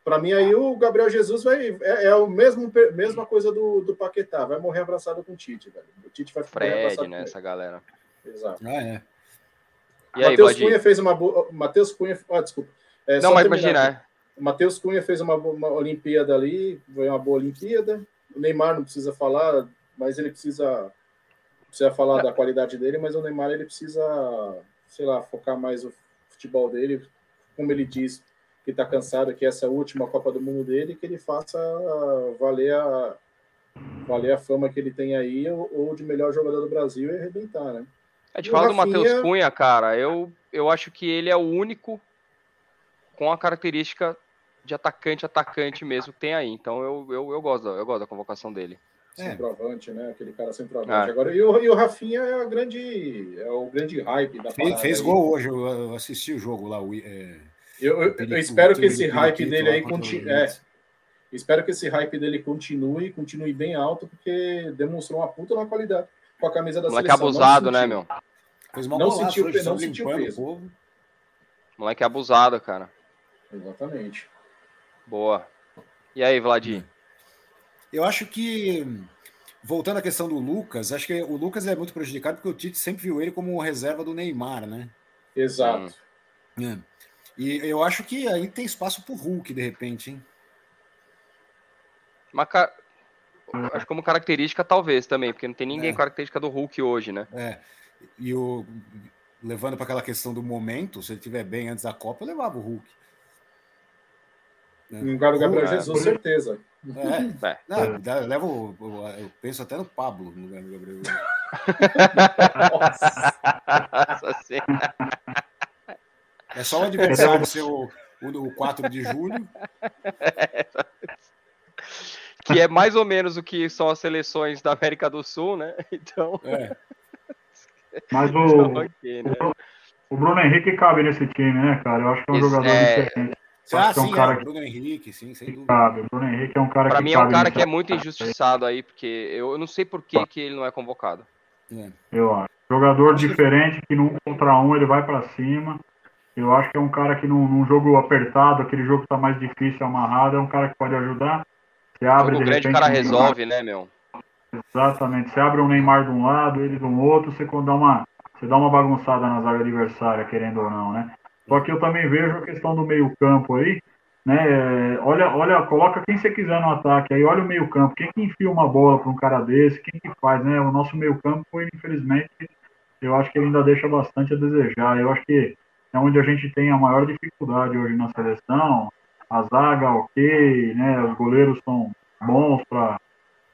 Para mim, aí o Gabriel Jesus vai. É, é o mesmo mesma coisa do, do Paquetá, vai morrer abraçado com o Tite, velho. O Tite vai Fred, abraçado né? Essa galera. Exato. Ah, é. E Matheus Cunha fez uma boa. Matheus Cunha. Ah, desculpa. É, Não, mas imagina. É. Matheus Cunha fez uma, uma Olimpíada ali, foi uma boa Olimpíada. O Neymar não precisa falar, mas ele precisa, precisa falar da qualidade dele, mas o Neymar ele precisa, sei lá, focar mais o futebol dele, como ele diz, que está cansado, que essa é a última Copa do Mundo dele, que ele faça valer a, valer a fama que ele tem aí, ou, ou de melhor jogador do Brasil e arrebentar, né? A gente fala Rafinha... do Matheus Cunha, cara, eu, eu acho que ele é o único com a característica de atacante, atacante mesmo que tem aí. Então eu, eu, eu, gosto, eu gosto da convocação dele. É. Centroavante, né? Aquele cara centroavante. Ah. Agora, e o, e o Rafinha é, a grande, é o grande hype da Fez, fez gol hoje, eu assisti o jogo lá. É, eu, eu, eu espero que esse hype dele aí continue. É, espero que esse hype dele continue, continue bem alto, porque demonstrou uma puta na qualidade com a camisa da Moleque seleção. abusado, né, meu? não sentiu, não sentiu peso. Moleque abusado, cara. Exatamente. Boa. E aí, Vladir? Eu acho que, voltando à questão do Lucas, acho que o Lucas é muito prejudicado porque o Tite sempre viu ele como reserva do Neymar, né? Exato. É. E eu acho que aí tem espaço pro Hulk, de repente, hein? Uma ca... Acho que como característica, talvez também, porque não tem ninguém é. característica do Hulk hoje, né? É. E o levando para aquela questão do momento, se ele estiver bem antes da Copa, eu levava o Hulk. No lugar do Gabriel Jesus, é. certeza. É, é. Não, levo, eu penso até no Pablo no lugar do Gabriel Jesus. Nossa É só o adversário ser o, o, o 4 de julho. Que é mais ou menos o que são as seleções da América do Sul, né? Então. É. Mas o, okay, né? o, Bruno Henrique cabe nesse time, né, cara? Eu acho que é um Esse, jogador é... diferente. Ah, sim, é um cara é, que... Bruno Henrique, sim, sem dúvida. Cabe. O Bruno Henrique é um cara pra que. Pra mim é um cara que é muito injustiçado aí, porque eu, eu não sei por que, que ele não é convocado. É. Eu acho. Jogador diferente que num contra um ele vai para cima. Eu acho que é um cara que num, num, jogo apertado, aquele jogo que tá mais difícil, amarrado, é um cara que pode ajudar. Você abre, o grande repente, cara resolve, né, meu? Exatamente. Você abre um Neymar de um lado, ele do outro, você dá uma, você dá uma bagunçada na zaga adversária, querendo ou não, né? Só que eu também vejo a questão do meio campo aí, né? Olha, olha, coloca quem você quiser no ataque aí, olha o meio campo, quem que enfia uma bola para um cara desse, quem que faz, né? O nosso meio campo, infelizmente, eu acho que ele ainda deixa bastante a desejar. Eu acho que é onde a gente tem a maior dificuldade hoje na seleção. A zaga, ok, né? Os goleiros são bons para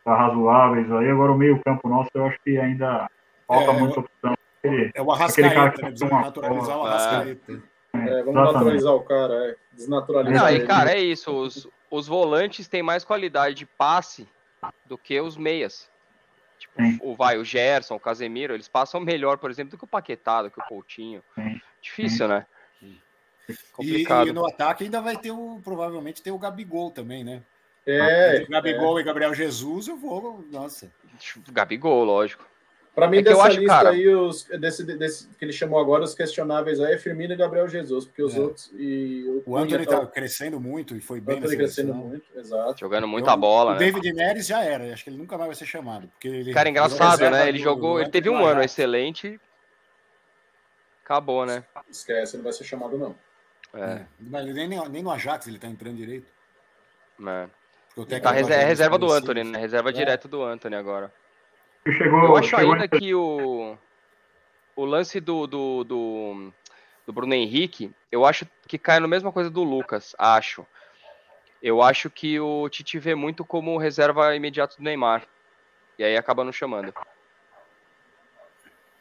razoáveis aí. Agora o meio campo nosso, eu acho que ainda falta é, muita opção. Aquele, é o Arrascaeta, cara que né? Precisa naturalizar o Arrascaeta. É, é vamos Exatamente. naturalizar o cara, é. Desnaturalizar Não, e cara, é isso. Os, os volantes têm mais qualidade de passe do que os meias. Tipo, o vai, o Gerson, o Casemiro, eles passam melhor, por exemplo, do que o Paquetá, do que o Coutinho. Sim. Difícil, Sim. né? Complicado. E, e, no ataque ainda vai ter o, provavelmente ter o Gabigol também, né? É. Gabigol é. e Gabriel Jesus, eu vou, nossa. Gabigol, lógico. Para mim, é dessa acho, lista cara... aí, os, desse, desse, que ele chamou agora, os questionáveis aí é Firmino e Gabriel Jesus, porque os é. outros. E o, o Anthony tá crescendo muito e foi bem. O crescendo muito, exato. Jogando muita bola. O né? David Neres já era, acho que ele nunca mais vai ser chamado. Porque ele, cara, engraçado, né? Ele jogou, ele teve um ano excelente. Acabou, né? Esquece, ele não vai ser chamado, não. É. é. Mas nem, nem no Ajax ele tá entrando direito. É. Tá reserva, reserva do Anthony, né? Reserva é. direto do Anthony agora. Chegou, eu acho chegou ainda em... que o, o lance do, do, do, do, Bruno Henrique, eu acho que cai na mesma coisa do Lucas, acho. Eu acho que o Tite vê muito como reserva imediato do Neymar. E aí acaba não chamando.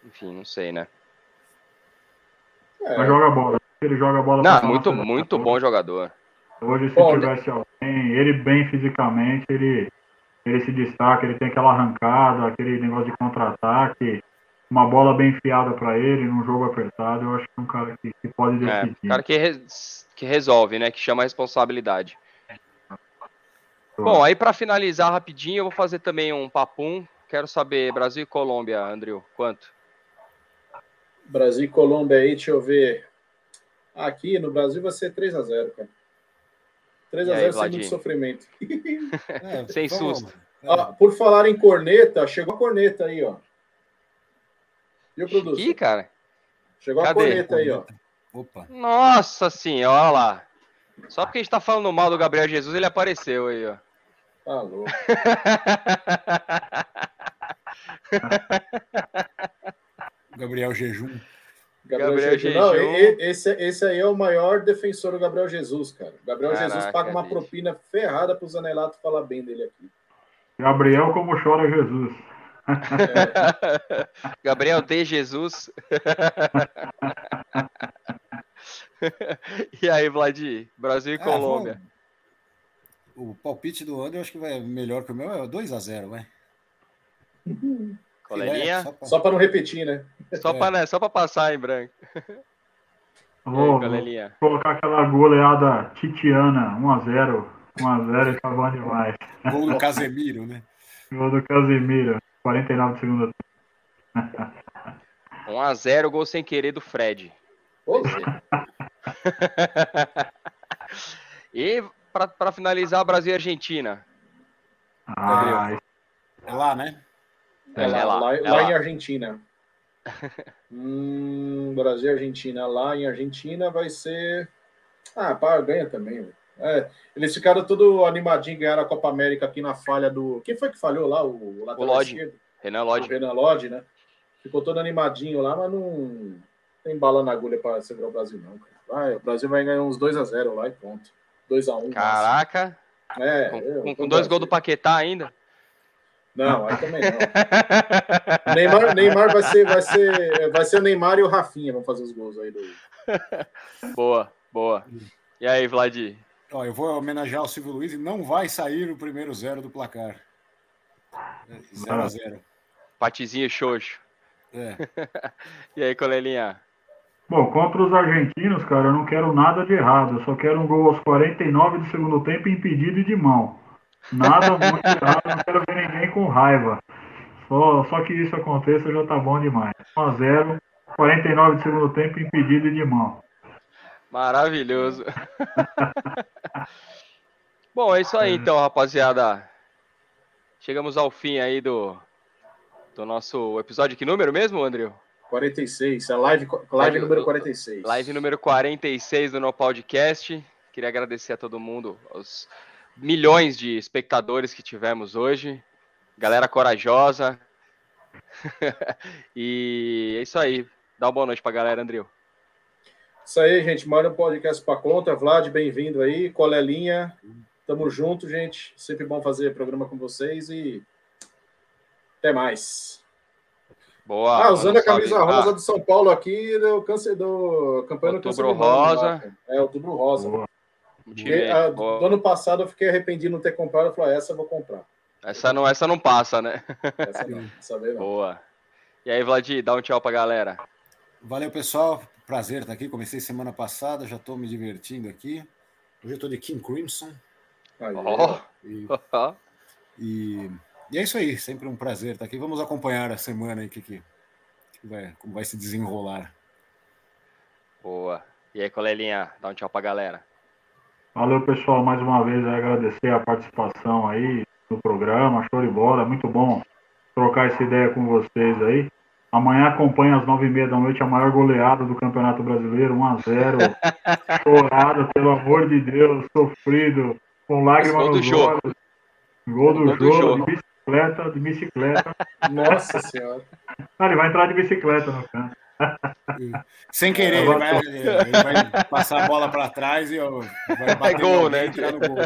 Enfim, não sei, né? É. Mas joga bola. Ele joga bola. Não, muito, muito bom jogador. Hoje, se Bom, tivesse alguém, ele bem fisicamente, ele, ele se destaca, ele tem aquela arrancada, aquele negócio de contra-ataque, uma bola bem enfiada para ele, num jogo apertado, eu acho que é um cara que, que pode é, decidir. É, um cara que, re, que resolve, né? Que chama a responsabilidade. Bom, aí para finalizar rapidinho, eu vou fazer também um papum. Quero saber, Brasil e Colômbia, Andrew, quanto? Brasil e Colômbia aí, deixa eu ver. Aqui no Brasil vai ser 3 a 0 cara. 3 a 0 sem muito sofrimento. É, sem susto. Ah, por falar em corneta, chegou a corneta aí, ó. Viu, produtor? Ih, cara. Chegou Cadê? a corneta aí, ó. Opa. Nossa senhora, olha lá. Só porque a gente tá falando mal do Gabriel Jesus, ele apareceu aí, ó. Tá louco. Gabriel Jejum. Gabriel, Gabriel Jejum. Não, esse, esse aí é o maior defensor do Gabriel Jesus, cara. Gabriel Caraca, Jesus paga uma bicho. propina ferrada pro Zanelato falar bem dele aqui. Gabriel, como chora Jesus. É. Gabriel de Jesus. e aí, Vladir? Brasil e ah, Colômbia. O palpite do André eu acho que vai melhor que o meu, é 2x0, vai. Coleguinha? É, só para não repetir, né? Só para né, só passar em branco. Vou, vou colocar aquela goleada titiana, 1x0. 1x0 e tá bom demais. Gol do Casemiro, né? Gol do Casemiro, 49 de segunda. 1x0, gol sem querer do Fred. e para finalizar, Brasil e Argentina. Ah, é lá, né? É, é lá, lá, lá, é lá, em Argentina. hum, Brasil e Argentina. Lá em Argentina vai ser. Ah, pá, ganha também. É, eles ficaram tudo animadinho, ganharam a Copa América aqui na falha do. Quem foi que falhou lá? O, o, o Lodge. Renan Lodge. O Renan Lodge, né? Ficou todo animadinho lá, mas não tem bala na agulha para segurar o Brasil, não. Cara. Vai, o Brasil vai ganhar uns 2x0 lá e pronto. 2x1. Caraca! É, com, eu, com dois gols do Paquetá ainda? Não, aí também não. Neymar, Neymar vai ser, vai ser, vai ser o Neymar e o Rafinha vão fazer os gols aí do. Boa, boa. E aí, Vlad? Ó, eu vou homenagear o Silvio Luiz e não vai sair o primeiro zero do placar. 0 a 0 Patizinho xoxo. É. e aí, Colelinha? Bom, contra os argentinos, cara, eu não quero nada de errado. Eu só quero um gol aos 49 do segundo tempo impedido e de mão. Nada muito errado, não quero ver ninguém com raiva. Só, só que isso aconteça já tá bom demais. 1 x 0 49 de segundo tempo, impedido e de mão. Maravilhoso. bom, é isso aí então, rapaziada. Chegamos ao fim aí do, do nosso episódio. Que número mesmo, André? 46, a live, live número 46. Live número 46 do No Podcast. Queria agradecer a todo mundo, aos milhões de espectadores que tivemos hoje. Galera corajosa. e é isso aí. Dá uma boa noite pra galera, Andril. Isso aí, gente. Manda um podcast pra conta. Vlad, bem-vindo aí. Colelinha. Tamo junto, gente. Sempre bom fazer programa com vocês e até mais. Boa. Ah, usando a camisa rosa do São Paulo aqui do câncer do campanha do câncer rosa. Lá, é, outubro rosa. Boa. Porque, a, do ano passado eu fiquei arrependido de não ter comprado. Eu falei, ah, essa eu vou comprar. Essa não, essa não passa, né? Essa não, essa não. Boa. E aí, Vladir, dá um tchau pra galera. Valeu, pessoal. Prazer estar aqui. Comecei semana passada, já estou me divertindo aqui. Hoje eu estou de King Crimson. Aí, oh. e, e, e, é isso aí, sempre um prazer estar aqui. Vamos acompanhar a semana aí que, que, que vai, como vai se desenrolar. Boa. E aí, colelinha, dá um tchau pra galera. Valeu, pessoal, mais uma vez agradecer a participação aí no programa, show de bola, muito bom trocar essa ideia com vocês aí. Amanhã acompanha às nove e meia da noite a maior goleada do Campeonato Brasileiro, 1 a 0 chorado, pelo amor de Deus, sofrido, com lágrimas nos olhos. Gol do, Gol do jogo, de bicicleta, de bicicleta. Nossa Senhora. Ah, ele vai entrar de bicicleta no campo. Sem querer, ele vai, ele vai, passar a bola para trás e vai bater é gol, né? Entrar no gol.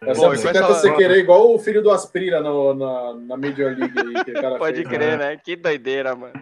Essa bicicleta você querer igual o filho do Asprira no, na, na Major League. Aí, Pode fez, crer, né? né? Que doideira, mano.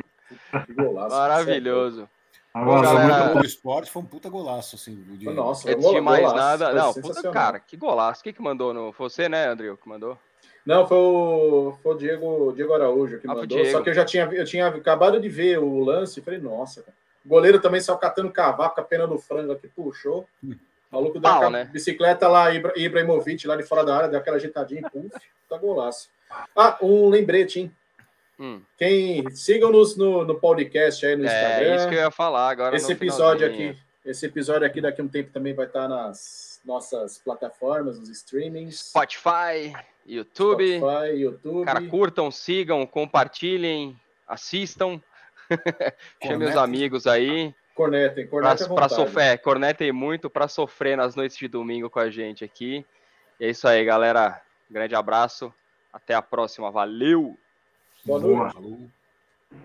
Que golaço, Maravilhoso. Agora, galera... O esporte foi um puta golaço, assim. De... Nossa, Antes de mais golaço, nada. Não, puta cara, que golaço. Quem que mandou? No... Você, né, André, que mandou? Não, foi o, foi o Diego, Diego Araújo que ah, mandou. Só que eu já tinha, eu tinha acabado de ver o lance e falei, nossa, cara. O goleiro também saiu catando cavaco com a pena do frango aqui, puxou. O maluco deu Pau, né? bicicleta lá, Ibra, Ibrahimovic, lá de fora da área, deu aquela ajeitadinha, puf, tá golaço. Ah, um lembrete, hein? Hum. Quem sigam-nos no, no podcast aí no é, Instagram. É isso que eu ia falar agora. Esse episódio aqui, esse episódio aqui daqui a um tempo também vai estar nas nossas plataformas, nos streamings. Spotify, YouTube. Spotify, YouTube. Cara, curtam, sigam, compartilhem, assistam. Chame os amigos aí. Cornetem, cornetem pra, pra sofrer, cornetem muito para sofrer nas noites de domingo com a gente aqui. E é isso aí, galera. grande abraço. Até a próxima. Valeu! Boa noite.